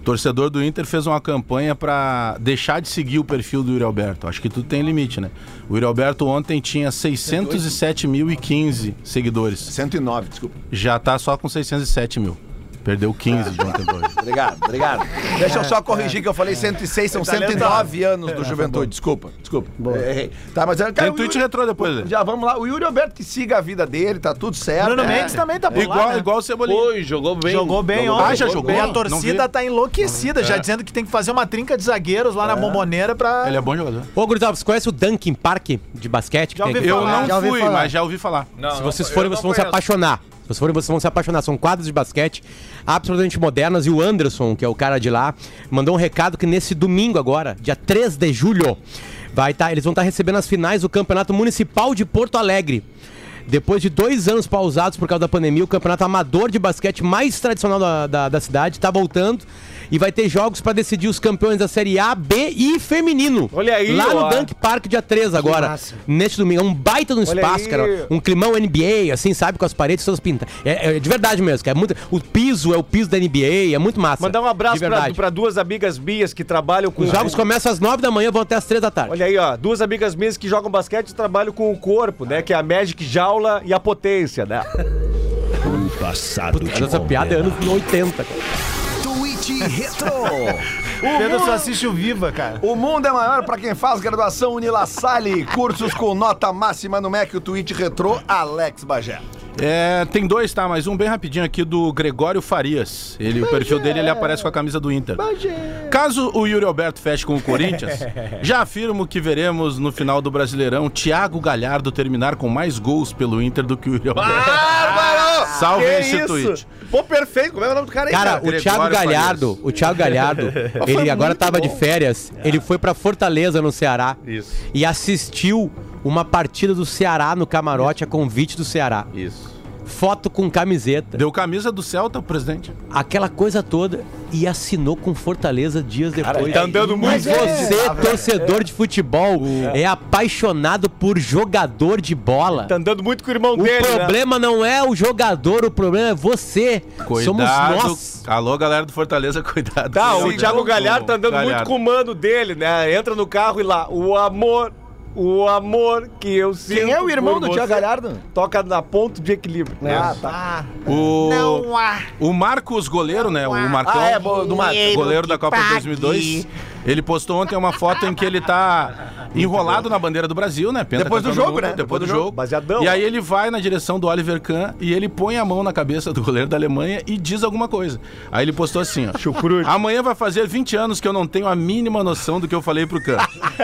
O torcedor do Inter fez uma campanha pra deixar de seguir o perfil do Yuri Alberto. Acho que tudo tem limite, né? O Yuri Alberto ontem tinha 607.015 seguidores. 109, desculpa. Já tá só com 607 mil. Perdeu 15 de ontem pra hoje. Obrigado, obrigado. Deixa eu só corrigir que eu falei 106, são 109 anos É, do Juventude. Desculpa, desculpa. Errei. Tá, mas eu Tem o tweet Yuri- retrô depois, né? Já vamos lá. O Yuri Alberto que siga a vida dele, tá tudo certo. Bruno É. Mendes também tá por Igual, né? igual o Cebolinha. Oi, jogou bem. Jogou bem Jogou ontem. bem. Ah, já jogou? E a Não torcida vi. tá enlouquecida, já dizendo que tem que fazer uma trinca de zagueiros lá na bomboneira pra... Ele é bom jogador. Ô, Gurizada, você conhece o Dunkin Park de basquete? que Já tem ouvi aqui? Eu falar. não já ouvi fui, falar. mas já ouvi falar. Se vocês forem, vocês vão se apaixonar. Vocês forem, vocês vão se apaixonar. São quadros de basquete absolutamente modernas. E o Anderson, que é o cara de lá, mandou um recado que nesse domingo agora, dia 3 de julho, vai tá, eles vão estar recebendo as finais do Campeonato Municipal de Porto Alegre. Depois de dois anos pausados por causa da pandemia, o campeonato amador de basquete mais tradicional da, da, da cidade está voltando. E vai ter jogos pra decidir os campeões da Série A, B e feminino. Olha aí, Lá no ó. Dunk Park, dia 3 agora. massa. Neste domingo. É um baita no Olha espaço, aí. cara. Um climão NBA, assim, sabe? Com as paredes todas pintadas. É, é de verdade mesmo, cara. É muito, o piso é o piso da NBA, é muito massa. Mandar um abraço pra, pra duas amigas minhas que trabalham com. Os jogos começam às 9 da manhã, vão até às 3 da tarde. Olha aí, ó, duas amigas minhas que jogam basquete e trabalham com o corpo, né? Que é a Magic Jaula e a Potência, né? O passado te Essa piada é anos 80, cara. Retro. Pedro só assiste o Viva, cara. O mundo é maior para quem faz graduação Unila Salle, cursos com nota máxima no MEC, o tweet retrô, Alex Bagé. É, tem dois, tá? Mas um bem rapidinho aqui do Gregório Farias. Ele, o perfil dele, ele aparece com a camisa do Inter. Caso o Yuri Alberto feche com o Corinthians, já afirmo que veremos no final do Brasileirão Thiago Galhardo terminar com mais gols pelo Inter do que o Yuri Alberto. Salve Que esse isso? tweet. Pô, perfeito. Como é o nome do cara aí, Cara, o Gregório Thiago Galhardo, o Thiago Galhardo, ele agora tava de férias, ele foi pra Fortaleza, no Ceará, Isso. e assistiu uma partida do Ceará no camarote a convite do Ceará. Isso. Foto com camiseta, Deu camisa do Celta, o presidente. aquela coisa toda, e assinou com Fortaleza dias depois. tá andando muito Mas você, torcedor de futebol, é apaixonado por jogador de bola. Tá andando muito com o irmão O dele, né? problema não é o jogador, o problema é você. Cuidado. Somos nós. Alô, galera do Fortaleza, cuidado. Tá, o Thiago Galhardo tá andando Galhardo. muito com o mano dele, né? Entra no carro e lá, o amor, o amor que eu sinto. Quem é o irmão do Thiago Galhardo? Toca na ponto de equilíbrio. Ah, tá. O, o Marcos, goleiro, né? O Marcão. Ah, é, do Marcos. Goleiro da Copa de 2002. Ele postou ontem uma foto em que ele tá enrolado na bandeira do Brasil, né? Penta Depois do jogo, mundo, né? Depois do jogo. Baseadão. E aí ele vai na direção do Oliver Kahn e ele põe a mão na cabeça do goleiro da Alemanha e diz alguma coisa. Aí ele postou assim, ó. Chucrute. Amanhã vai fazer 20 anos que eu não tenho a mínima noção do que eu falei pro Kahn.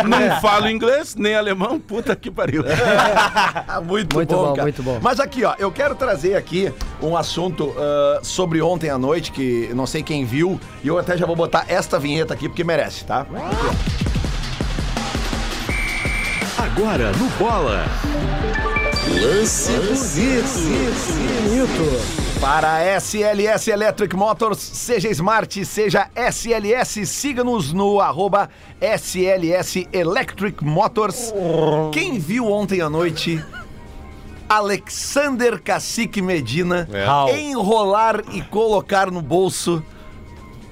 Não falo inglês, nem alemão, puta que pariu. muito, Muito bom, bom, cara. muito bom. Mas aqui, ó, eu quero trazer aqui um assunto ah, sobre ontem à noite, que não sei quem viu, e eu até já vou botar esta vinheta aqui, porque merece, tá? Agora no Bola. Lance bonito. Para a SLS Electric Motors, seja Smart, seja SLS, siga-nos no arroba SLS Electric Motors. Quem viu ontem à noite Alexander Cacique Medina enrolar e colocar no bolso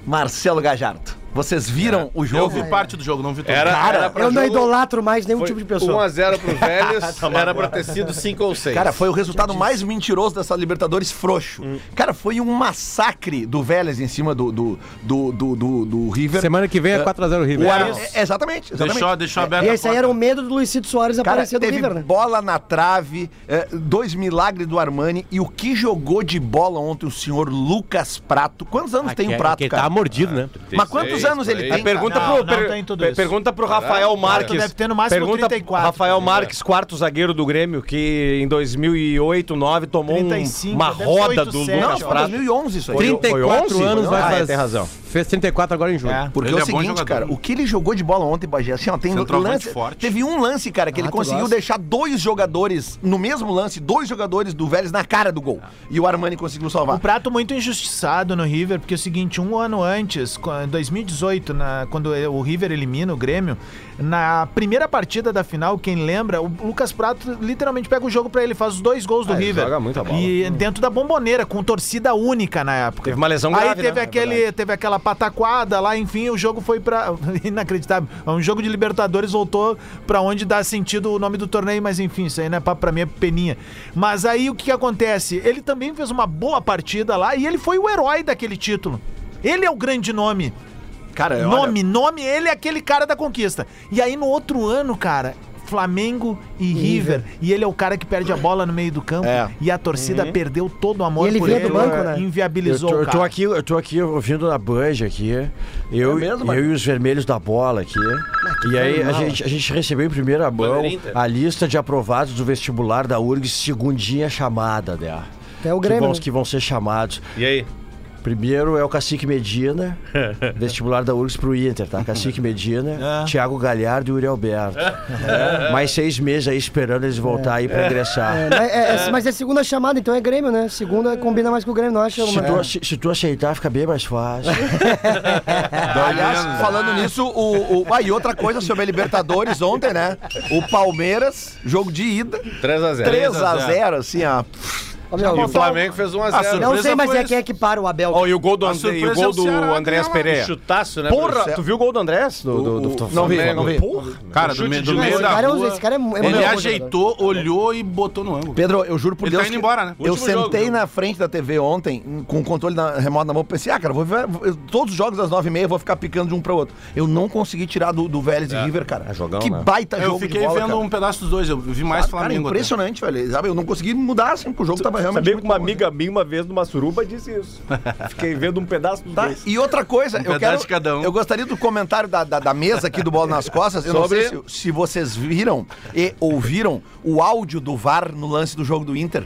Marcelo Gajardo? Vocês viram o Eu jogo? vi parte do jogo, não vi todo. Era, era pra Eu não jogo- idolatro mais nenhum tipo de pessoa. 1x0 pro Vélez, era pra ter sido 5 ou 6. Cara, foi o resultado mais mentiroso dessa Libertadores frouxo. Cara, foi um massacre do Vélez em cima do, do, do, do, do- do River. Semana que vem é 4x0 River. O Ar- é, exatamente, exatamente. Deixou, deixou aberto. E esse aí era o medo do Luizito Soares Cara, aparecer do teve River, né? bola na trave, é, dois milagres do Armani e o que jogou de bola ontem o senhor Lucas Prato. Quantos anos tem o Prato, Porque ele cara? tá mordido, né? Mas quantos anos ele tem? Pergunta Não, pro, não per- tem tudo per- isso. pergunta pro Rafael Marques. deve ter no máximo pergunta 34, pro Rafael Marques, quarto zagueiro do Grêmio, que em 2008, 2009 tomou um- 35, uma roda 8, do 7, Não, Lucas foi Prato. 2011 isso aí. Foi- 34 11? anos vai Ah, é, fazer. tem razão. Fez 34 agora em julho. É. Porque Ele é o é bom seguinte, cara, o que ele jogou de bola ontem, Bagé, assim, ó, tem lance, forte. teve um lance, cara, que ele Ah, tu conseguiu gosta? deixar dois jogadores, no mesmo lance, dois jogadores do Vélez na cara do gol. E o Armani conseguiu salvar. Um prato muito injustiçado no River, porque é o seguinte, um ano antes, em 2018, na- quando o River elimina o Grêmio, na primeira partida da final, quem lembra, o Lucas Prato literalmente pega o jogo pra ele, faz os dois gols do Ah, River. joga muita bola. E dentro da bomboneira, com torcida única na época. Teve uma lesão Aí grave, teve, né? É aquele, verdade. teve aquela pataquada lá, enfim, o jogo foi pra. Inacreditável. Um jogo de Libertadores voltou pra onde dá sentido o nome do torneio, mas enfim, isso aí não é papo pra mim, é peninha. Mas aí o que, que acontece? Ele também fez uma boa partida lá e ele foi o herói daquele título. Ele é o grande nome. Cara, olha, Nome, nome, ele é aquele cara da conquista. E aí no outro ano, cara. Flamengo e River. E ele é o cara que perde a bola no meio do campo. É. E a torcida perdeu todo o amor E ele por veio ele. do banco, né? Inviabilizou eu, tô, o eu tô cara. aqui, eu tô aqui ouvindo na Band aqui. Eu, É mesmo, eu e os vermelhos da bola aqui. e aí a gente, a gente recebeu em primeira mão a lista de aprovados do vestibular da URGS, segundinha chamada, né? Até o Que Grêmio. vão, né? que vão ser chamados. E aí? Primeiro é o Cacique Medina, vestibular da URGS pro Inter, tá? Cacique Medina, Thiago Galhardo e Uri Alberto. Mais seis meses aí esperando eles voltar aí pra ingressar. É, mas, é, é- mas é segunda chamada, então é Grêmio, né? Segunda combina mais com o Grêmio, não acha? Se tu, se, se tu aceitar, fica bem mais fácil. Aliás, falando nisso, o, o. Ah, e outra coisa sobre a Libertadores ontem, né? O Palmeiras, jogo de ida, 3x0. 3x0, assim, ó. Ô, meu, E o Flamengo fez 1x0. Ah, surpresa Não sei, mas foi é isso. quem é que para o Abel. Ó, e o gol do, A André, e o gol é o do Ceará Andrés. Pereira. Chutaço, né? Porra, tu viu o gol do Andrés? Do, do, do, do Não vi, não vi. Porra. Cara, do, me- do meio Esse da cara é rua, esse cara é é ele ajeitou, olhou e botou no ângulo. Pedro, eu juro por Ele tá Deus. indo que embora, né? Eu sentei jogo. na frente da TV ontem, com o controle na, remoto na mão, pensei, ah, cara, vou ver eu- todos os jogos das nove e meia, vou ficar picando de um para outro. Eu não consegui tirar do, do Vélez e River, cara. É jogão, que né? baita Eu jogo fiquei de bola, vendo um pedaço dos dois, eu vi mais Flamengo. impressionante, velho. Sabe, eu não consegui mudar assim, porque o jogo tava realmente Sabia que uma bom, amiga minha, uma vez, numa suruba, disse isso. Fiquei vendo um pedaço dos Tá, dois. e outra coisa, eu pedaço quero. cada um. Eu gostaria do comentário da, da, da mesa aqui do Bola nas Costas. Eu Sobre- não sei se, se vocês viram e ouviram o áudio do VAR no lance do jogo do Inter.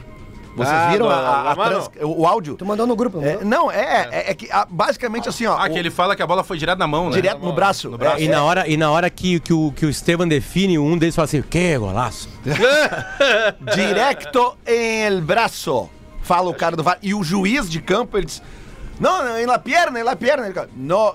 Vocês Ah, viram do- a, a- a trans- o, o áudio? Tu mandou no grupo, não É, não, é, é, é que ah, basicamente assim, ó. Ah, o- que ele fala que a bola foi direto na mão, né? direto no braço. No braço. É, E na hora, e na hora que, que, o, que o Estevam define, um deles fala assim: que golaço. Directo em el braço. Fala o cara do VAR. E o juiz de campo, ele diz. Não, em la pierna, em la pierna. Ele "No",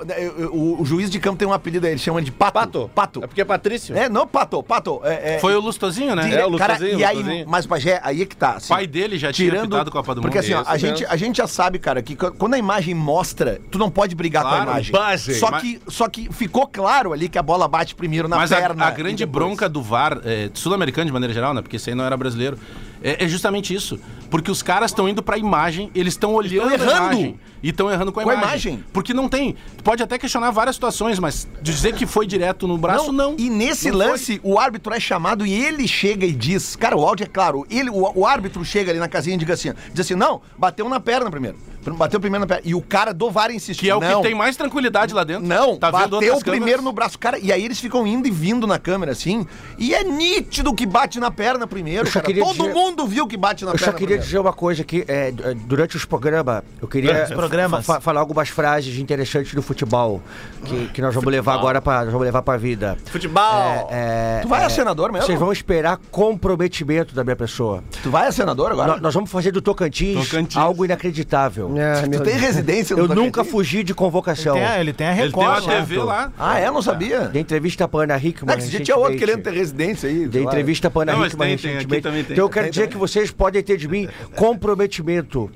o, o juiz de campo tem um apelido aí, ele chama de pato. Pato. Pato. É porque é Patrício. É, não, pato, pato. É, é, Foi o Lustozinho, né? dire- É, o cara, Lustozinho, e aí, Lustozinho. mas Bagé, aí é que tá. assim, pai dele já tinha apitado Copa do Porque Mundo. assim, ó, Isso a, gente, a gente já sabe, cara, que qu- quando a imagem mostra, tu não pode brigar com Claro, a imagem. base. Só, Mas- que, só que ficou claro ali que a bola bate primeiro na Mas a, perna. a e grande depois- bronca do VAR, é, sul-americano de maneira geral, né? Porque esse aí não era brasileiro. É, é justamente isso. Porque os caras estão indo pra imagem, eles estão olhando errando. a imagem. E estão errando com a, Com a imagem. imagem. Porque não tem. Pode até questionar várias situações, mas dizer que foi direto no braço, não. E nesse Não lance, o árbitro é chamado e ele chega e diz. Cara, o áudio é claro. Ele, o, o árbitro chega ali na casinha e diz assim: diz assim, não, bateu na perna primeiro. Bateu primeiro na perna. E o cara do VAR insiste. Que é o não, que tem mais tranquilidade lá dentro. Não, tá vendo bateu outras primeiro no braço. Cara, e aí eles ficam indo e vindo na câmera assim. E é nítido que bate na perna primeiro. Eu só cara. queria Todo dizer- mundo viu que bate na Eu só perna queria primeiro. dizer uma coisa aqui, é, d- durante os programas, eu queria Os programas. fa- fa- falar algumas frases interessantes do futebol que, que nós vamos levar agora para nós vamos levar para vida. Futebol. É, Tu vai é, a senador mesmo? Vocês vão esperar comprometimento da minha pessoa. Tu vai a senador agora? Nó- Nós vamos fazer do Tocantins, Tocantins. algo inacreditável. É, tu tem Deus. residência no Eu nunca fugi de convocação. Tem a- ele tem a Ele tem Record. né? TV lá. Ah, é? Não sabia? Dei entrevista pra Ana Não, Hickman. é que tinha outro querendo ter residência aí. Lá. entrevista pra Ana Não, Hickman tem, tem, aqui recentemente. também tem. Então eu quero Tem dizer também. que vocês podem ter de mim comprometimento.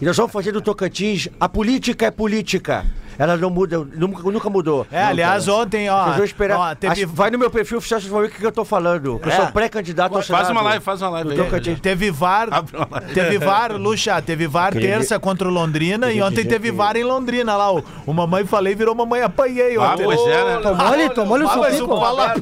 E nós vamos fazer do Tocantins. A política é política. Ela não muda, nunca, nunca mudou. É, aliás, ontem, ó. Vocês vão esperar. ó, teve, Acho- Vai no meu perfil oficial, vocês vão ver o que eu tô falando. que Eu É. sou pré-candidato ao Faz Senado. uma live, faz uma live aí. Teve VAR. Teve VAR, Luxa, teve VAR terça contra o Londrina e ontem teve VAR em Londrina lá. O, o Mamãe Falei virou Mamãe Apanhei Ah, ontem. pois é, né? Tomou-lhe, tomou-lhe o Ah, seu mas o pico. Fala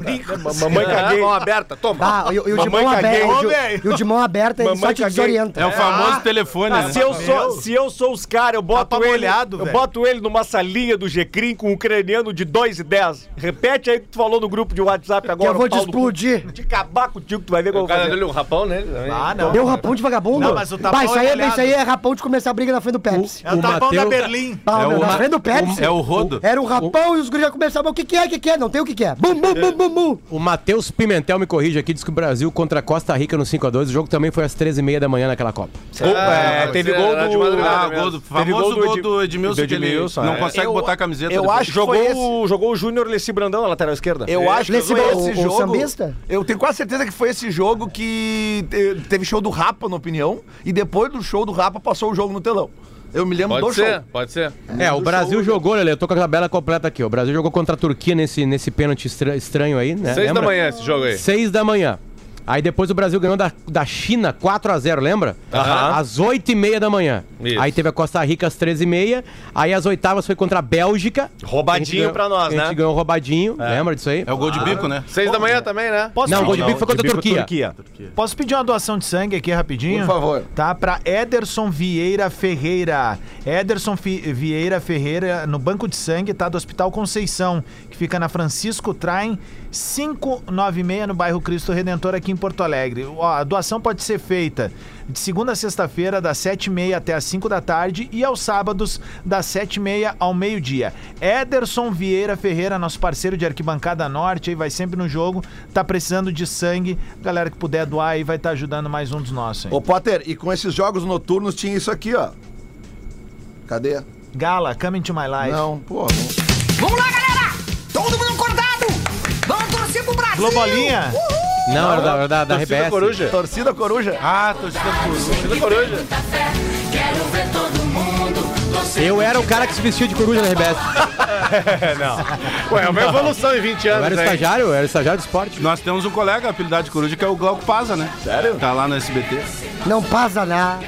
Mamãe caguei. Mão aberta, toma. Ah, e, o de mão caguei. aberta. E o de- mão aberta, ele só te desorienta. É o famoso telefone, Ah, né? se, eu sou, se eu sou os caras, eu boto Papo ele. eu boto ele numa salinha do G-Crim com um ucraniano de 2 e 10. Repete aí que tu falou no grupo de WhatsApp Que agora. eu vou te explodir. De acabar contigo, tu vai ver como O eu vou cara fazer. deu um rapão nele também. Ah, não. Deu rapão de vagabundo? Não, mas o tapão Bah, isso aí, é é, isso aí é rapão de começar a briga na frente do Pepsi. É o O tapão Mateu- da Berlim. Ah, É o na frente do Pepsi. É o rodo. Era o rapão e os guris já começavam, o que que é, o que que é? Não tem o que que é. Bum, bum, bum, bum, bum. O Matheus Pimentel me corrige aqui, diz que o Brasil contra a Costa Rica no 5x2. O jogo também foi às 13h30 da manhã naquela Copa. É, teve gol do. Ah, gol do, famoso gol do Edmilson, Edmilson, não é. Consegue Eu- botar a camiseta eu depois. acho que Jogou, foi o, jogou o Júnior Leci Brandão na lateral esquerda. Eu acho que foi o- esse o jogo. sambista? Eu tenho quase certeza que foi esse jogo que te- teve show do Rapa, na opinião, e depois do show do Rapa passou o jogo no telão. Eu me lembro Pode do ser, show. pode ser. É, o Brasil jogou, Lele, eu tô com a tabela completa aqui. O Brasil jogou contra a Turquia nesse, nesse pênalti estra- estranho aí, né? Seis da Lembra? manhã esse jogo aí. Seis da manhã. Aí depois o Brasil ganhou da, da China 4x0, lembra? Aham. Às 8h30 da manhã. Isso. Aí teve a Costa Rica às 13h30. Aí as oitavas foi contra a Bélgica. Roubadinho A ganhou- pra nós, A gente né? ganhou roubadinho, lembra disso aí? É o gol de bico, né? Seis da manhã também, né? Posso, Não, o gol de bico foi contra a bico Turquia. posso pedir uma doação de sangue aqui rapidinho? Por favor. Tá, pra Ederson Vieira Ferreira. Ederson Fi- Vieira Ferreira, no banco de sangue, tá? Do Hospital Conceição, que fica na Francisco Traem 596, no bairro Cristo Redentor, aqui em Porto Alegre. Ó, A doação pode ser feita de segunda a sexta-feira, das 7h30 até as 5 da tarde, e aos sábados, das 7h30 ao meio-dia. Ederson Vieira Ferreira, nosso parceiro de Arquibancada Norte, aí vai sempre no jogo, tá precisando de sangue. Galera que puder doar aí vai estar ajudando mais um dos nossos. aí. Ô, Potter, e com esses jogos noturnos tinha isso aqui, ó. Cadê? Gala, coming to my life. Não, pô. Vamos lá, galera! Globolinha? Não, era da, era da, da Torcida RBS. Coruja. Torcida Coruja. Ah, torcida coruja. Torcida Coruja. Eu era o cara que se vestia de coruja na RBS. Ué, é uma evolução em 20 Eu anos, era hein? estagiário, eu era estagiário de esporte. Nós temos um colega, apelidado de coruja, que é o Glauco Paza, né? Sério? Tá lá no SBT. Não passa nada.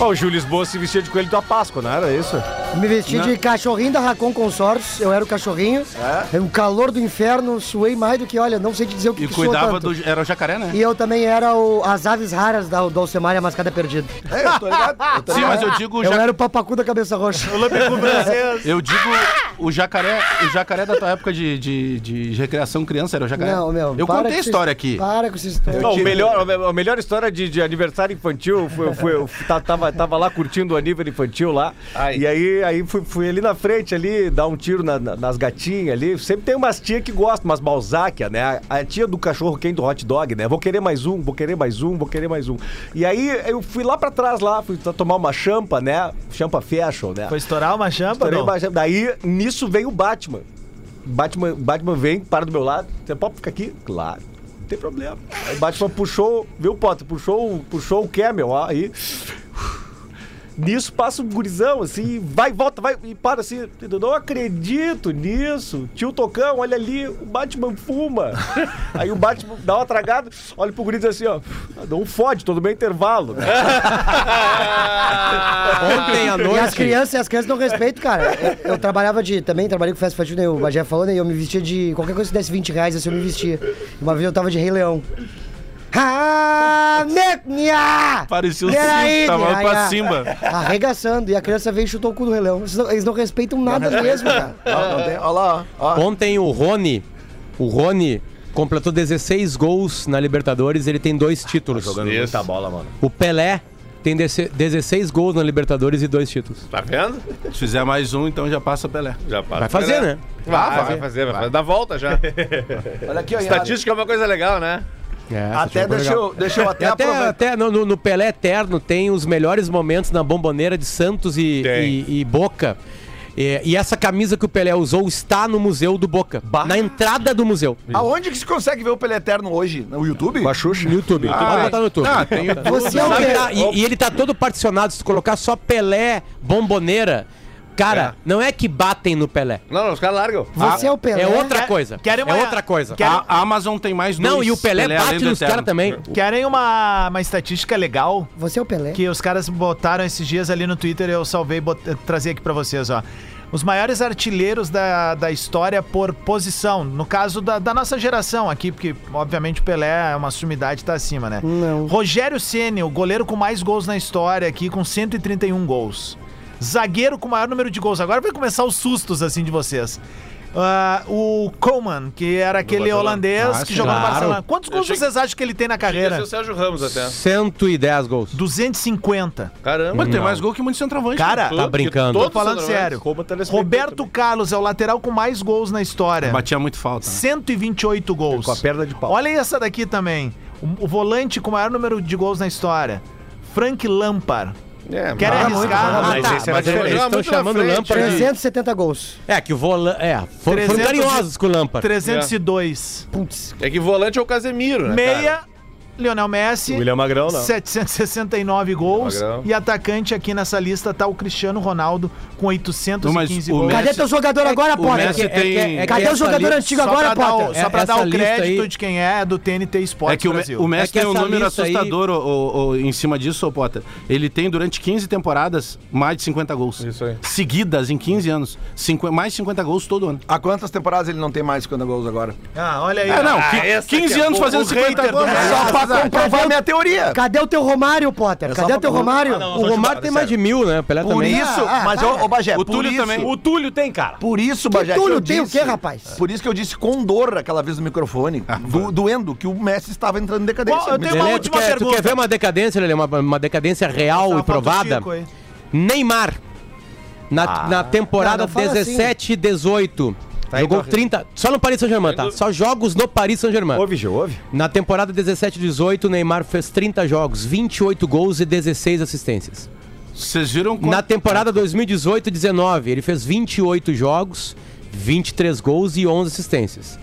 Ó, o Júlio Lisboa se vestia de coelho da Páscoa, não era isso? Me vesti de cachorrinho da Racon Consórcios, eu era o cachorrinho. É? O calor do inferno, suei mais do que, olha, não sei te dizer o que, E que cuidava tanto. do. Era o jacaré, né? E eu também era o, as aves raras da, do Alcemar e a Mascada Perdida. É, eu tô ligado. Eu tô Sim, ligado. mas eu digo o Eu era o papacu da cabeça roxa. Eu digo o jacaré, o jacaré da tua época de, de, de recreação criança era o jacaré. Não, meu. Eu contei a história aqui. Para com essa história. Não, o melhor, a melhor história de, de aniversário infantil foi, foi, eu ta- tava, tava lá curtindo o aniversário infantil lá. Ai. E aí, aí fui, fui ali na frente ali, dar um tiro na- na- nas gatinhas ali. Sempre tem umas tia que gostam, umas Balzáquia, né? A, a tia do cachorro quente do hot dog, né? Vou querer mais um, vou querer mais um, vou querer mais um. E aí eu fui lá pra trás lá, fui tomar uma champa, né? Champa fashion, né? Foi estourar uma champa, Estourei não? uma champa. Daí, nisso veio o Batman. Batman, Batman vem, para do meu lado. Você pode ficar aqui? Claro. Tem problema. Aí Batman puxou, viu, Potter? Puxou, puxou o Camel, aí. Nisso passa um gurizão, assim, vai, volta, vai, e para assim. Eu não acredito nisso. Tio Tocão, olha ali, o Batman fuma. Aí o Batman dá uma tragada, olha pro guri e diz assim, ó. Não fode, todo meu intervalo. Ontem à E as noite. crianças, as crianças não respeitam, cara. Eu, eu trabalhava de. Também trabalhei com festa infantil, né? O Bagé falou, né? E eu me vestia de. Qualquer coisa que desse 20 reais, assim, eu me vestia. Uma vez eu tava de Rei Leão. Ah, Netnia! Parecia o Simba, tava aí, pra a- Simba. Arregaçando. E a criança veio e chutou o cu do Rei Leão. Eles não, eles não respeitam nada mesmo, cara. Ó, não tem- ó lá, ó. Ontem o Rony, o Rony completou 16 gols na Libertadores, ele tem dois títulos. Jogando Isso. muita bola, mano. O Pelé tem dece- 16 gols na Libertadores e dois títulos. Tá vendo? Se fizer mais um, então já passa Pelé. Já passa. Vai fazer, né? Vai, vai fazer, vai fazer. Dá volta já. Olha aqui, ó. Estatística é uma coisa legal, né? É, Até deixa eu, deixa eu até, até, aproveitar. até no, no- Pelé Eterno tem os melhores momentos na bomboneira de Santos e, e- e Boca. E, e essa camisa que o Pelé usou está no museu do Boca. Na entrada do museu. Aonde que se consegue ver o Pelé Eterno hoje? No YouTube? Com a Xuxa. No YouTube. Pode botar no YouTube. Ah, tem Você é tá? e, e ele tá todo particionado. Se tu colocar só Pelé, bomboneira, cara, não é que batem no Pelé. Não, não, os caras largam. Você é o Pelé. É outra coisa. querem É uma- outra coisa. Quer- A, Amazon tem mais dois. Não, e o Pelé, além bate nos caras também. Querem uma, uma estatística legal Você é o Pelé. que os caras botaram esses dias ali no Twitter, eu salvei e bot- trazer aqui pra vocês, ó. Os maiores artilheiros da, da história por posição. No caso da, da nossa geração aqui, porque obviamente o Pelé é uma sumidade, tá acima, né? Não. Rogério Ceni, o goleiro com mais gols na história aqui, com 131 gols. Zagueiro com o maior número de gols. Agora vai começar os sustos, assim, de vocês. Ah, o Coman, que era aquele holandês Ah, que jogou no Claro. Barcelona. Quantos gols achei vocês acham que ele tem na carreira? o Sérgio Ramos até. 110 gols. 250. Caramba. Mas tem mais gol que muito centroavante. Cara, Tá brincando. Tô falando sério. Telespectador Roberto também. Carlos é o lateral com mais gols na história. Batia muito falta. né? 128 gols. Com a perna de pau. Olha essa daqui também. O, o volante com o maior número de gols na história. Frank Lampard. É, Querem mas- arriscar? Ah, mas tá, esse mas era eles diferente. estão Muito na chamando frente. Lampard de... 370 gols. É, que o volante... É, for- foram 300 e- carinhosos com o Lampard. 302. Putz. É que volante é o Casemiro, né? Meia, cara? Lionel Messi. William Magrão, não. 769 gols. Magrão. E atacante aqui nessa lista tá o Cristiano Ronaldo com 815 Mas o gols. Cadê teu jogador agora, o Potter? Messi tem- Cadê essa o jogador antigo Só agora, pra dar o, Potter? só pra dar o crédito aí- de quem é, é do TNT Esportes É que o, Brasil. o Messi É que tem um número aí- assustador ô, ô, ô, em cima disso, ô Potter. Ele tem, durante 15 temporadas, mais de 50 gols. Isso aí. Seguidas, em 15 anos. Cinqu- mais de 50 gols todo ano. Há quantas temporadas ele não tem mais 50 gols agora? Ah, olha aí. É, não, Ah, qui- essa 15 que é anos fazendo O 50 hater do gols. Messi. Só pra comprovar Cadê o- minha teoria. Cadê o teu Romário, Potter? Cadê só o teu pra- Romário? O Romário tem mais de mil, né? O Pelé Por também. isso, Ah, mas, ah, ô, Bagé, O por Túlio isso, também. O Túlio tem, cara. Por isso, Bagé, Túlio eu tem o quê, rapaz? Por isso que eu disse com dor aquela vez no microfone, do, doendo, que o Messi estava entrando em decadência. Eu tenho uma última quer, tu pergunta. quer ver uma decadência, Lelê? Uma, uma decadência real e provada? o. Neymar. Na, na temporada Não, não fala 17 e 18. Tá jogou indo- 30. Só no Paris Saint-Germain, tá? Só jogos no Paris Saint-Germain. Ouve, Gil, ouve. Na temporada 17 e 18, o Neymar fez 30 jogos, 28 gols e 16 assistências. Vocês viram quanto... Na temporada 2018 e 19, ele fez 28 jogos, 23 gols e 11 assistências.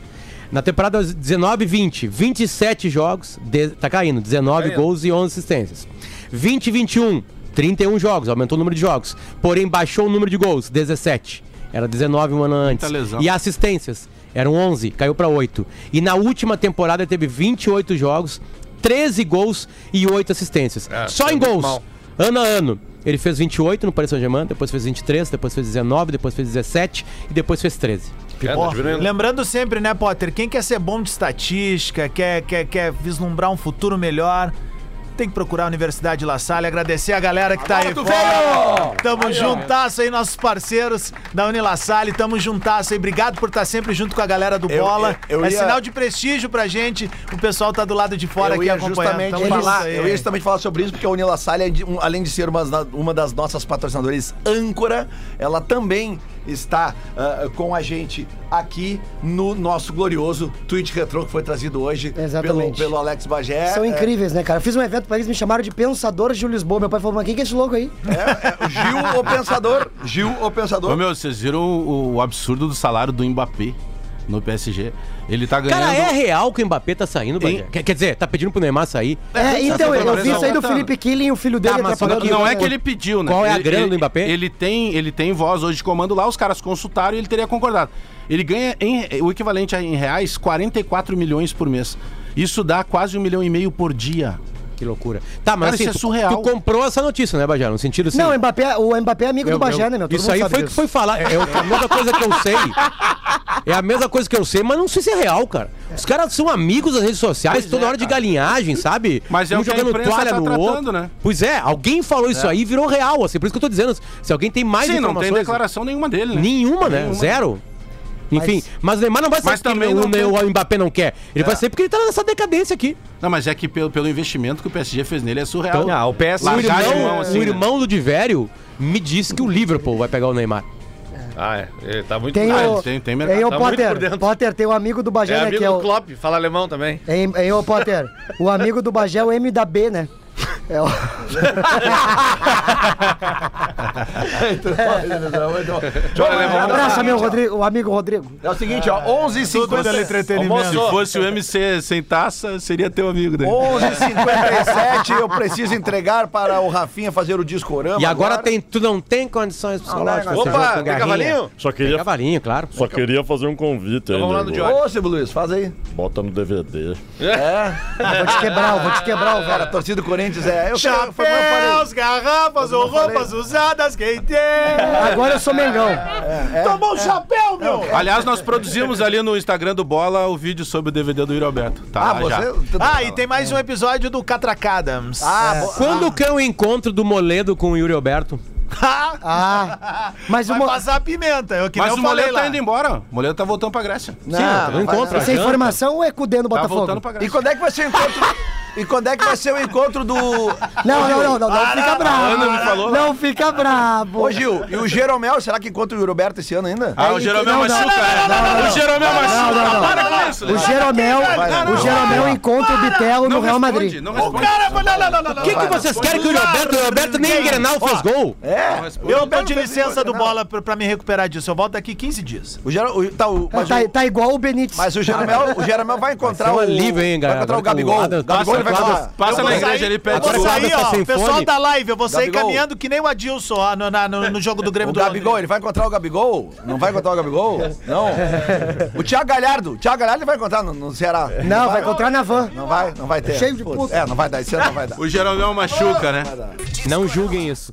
Na temporada 19 e 20, 27 jogos, de, tá caindo, 19 gols e 11 assistências. 20 e 21, 31 jogos, aumentou o número de jogos. Porém, baixou o número de gols, 17. Era 19 um ano antes. E assistências, eram 11, caiu para 8. E na última temporada ele teve 28 jogos, 13 gols e 8 assistências. Só em gols. Ano a ano. Ele fez 28 no Paris Saint-Germain, depois fez 23, depois fez 19, depois fez 17 e depois fez 13. Ó, lembrando sempre, né, Potter? Quem quer ser bom de estatística, quer, quer, quer vislumbrar um futuro melhor, tem que procurar a Universidade La Salle. Agradecer a galera que tá aí fora. Tamo juntasso aí, nossos parceiros da Unila Salle. Tamo juntasso aí. Obrigado por estar sempre junto com a galera do Eu- Bola. eu- eu é ia- sinal de prestígio pra gente. O pessoal tá do lado de fora eu aqui acompanhando. justamente falar, aí. eu ia justamente falar sobre isso, porque a Unila Salle, é de- além de ser uma, uma das nossas patrocinadoras âncora, ela também está ah, com a gente aqui no nosso glorioso Twitch Retro, que foi trazido hoje pelo, pelo Alex Bagé. São É, incríveis, né, cara? Eu fiz um evento pra eles, me chamaram de Pensador de Lisboa. Meu pai falou, mas quem que é esse louco aí? É, é, Gil, o Pensador. Gil, o Pensador. Ô, meu, vocês viram o, o absurdo do salário do Mbappé no PSG? Ele tá ganhando... Cara, é real que o Mbappé tá saindo? Em- Quer, quer dizer, tá pedindo pro Neymar sair? É, então, tá eu vi isso aí do tratando. Felipe Killing e o filho dele Tá, mas atrapalhando. Não, não é que ele pediu, né? Qual é a Ele- grana ele- do Mbappé? Ele tem, ele tem voz hoje de comando lá, os caras consultaram e ele teria concordado. Ele ganha em- o equivalente a, em reais 44 milhões por mês. Isso dá quase um milhão e meio por dia. Que loucura. Tá, mas Cara, assim, isso é tu- surreal. tu comprou essa notícia, né, Bagé? No sentido assim... Não, o Mbappé, o Mbappé é amigo Eu- do eu- né, meu? Todo Isso aí foi o que foi falar. É, é a mesma coisa que eu sei. É a mesma coisa que eu sei, mas não sei se é real, cara. Os caras são amigos das redes sociais, toda hora de galinhagem, sabe? Mas é um o que a jogando toalha tá no tratando, outro. né? Pois é, alguém falou isso aí e virou real, assim. Por isso que eu tô dizendo. Se alguém tem mais Sim, não informações... tem declaração nenhuma dele, né? Nenhuma, né? Nenhuma. Zero. Enfim, mas o Neymar não vai sair Mas porque também o, não tem- o, o Mbappé não quer. Ele vai sair porque ele tá nessa decadência aqui. Não, mas é que pelo, pelo investimento que o PSG fez nele é surreal. Então, Ah, o PS... O de irmão, mão, assim, o né? irmão do Divério me disse que o Liverpool vai pegar o Neymar. Ah, é. Ele tá muito... Tem Ah, o, ele tem- tem mercado. Tem o Tá muito por Potter, dentro. Potter, tem o amigo do Bagé, É né, amigo que é do o... Klopp, fala alemão também. Hein, hein, ô Potter, o amigo do Bagé é o M da B, né? É o... É. Abraça, meu Rodrigo, o amigo Rodrigo. É o seguinte, ó, 11h50. entretenimento. Se fosse o MC sem taça, seria teu amigo daí. 11h57, eu preciso entregar para o Rafinha fazer o discorama. E agora tem, tu não tem condições psicológicas. esse jogo Opa, tem cavalinho? Só Tem queria, cavalinho, claro. só queria fazer um convite aí, Vamos lá no. Jorge. Ô, Luiz, faz aí. Bota no DVD. É. Vou te quebrar, vou te quebrar, Cara, a velho. torcida do Corinthians é. Eu, como eu. Chapéus, garrafas ou falei. roupas usadas, quem tem? Agora eu sou Mengão. Tomou um chapéu, meu! Aliás, nós produzimos ali no Instagram do Bola o vídeo sobre o DVD do Yuri Alberto. Tá Ah, você. Ah, e tem mais um episódio do Catracadams. Ah, bo- Quando que é o encontro do Moledo com o Yuri Alberto? Ah, mas Vai uma... passar a pimenta, eu que Mas o Moledo tá indo embora. O Moledo tá voltando pra Grécia. Não, Sim, não eu vai encontro. não. Essa é informação ou é Cudê no Tá Botafogo? voltando pra E quando é que vai ser o encontro? E quando é que vai ser o encontro do. Não, não, não, não, não fica bravo. Ana me falou. Não fica bravo. Ô, Gil, e o Jeromel, será que encontra o Roberto esse ano ainda? Ah, o Jeromel não, não, machuca, não, não, é. não, não. O Jeromel machuca. Não, não, não. Para com isso. O Jeromel, o Jeromel encontra o Bitelo no Real Madrid. Não responde. Cara, não, não, não, não, não. O que, que vocês querem que o Yuri Alberto? O Yuri Alberto nem em Grenal fez gol. É? Eu pedi licença do bola pra, pra me recuperar disso. Eu volto daqui 15 dias. O Jero, o, tá, o, mas, Tá, o, tá igual o Benítez. mas o Jeromel, o Jeromel vai encontrar Vai o. um alívio, hein, vai galera? encontrar o Gabigol. o O Gabigol vai Passa- na igreja sair- ali, Eu pede Agora sair, tá ó. sem Pessoal fone. da live, eu vou sair Gabigol. caminhando que nem o Adilson ó, no, na- no, no jogo do Grêmio O do Gabigol, Londrina. ele vai encontrar o Gabigol? Não vai encontrar o Gabigol? Não. O Thiago Galhardo. O Thiago Galhardo ele vai encontrar no, no Ceará. Não, vai encontrar na van. Não vai? Não vai ter. Cheio de puta. É, não vai dar. Esse ano não vai dar. O Jeromel machuca, né? Não julguem isso.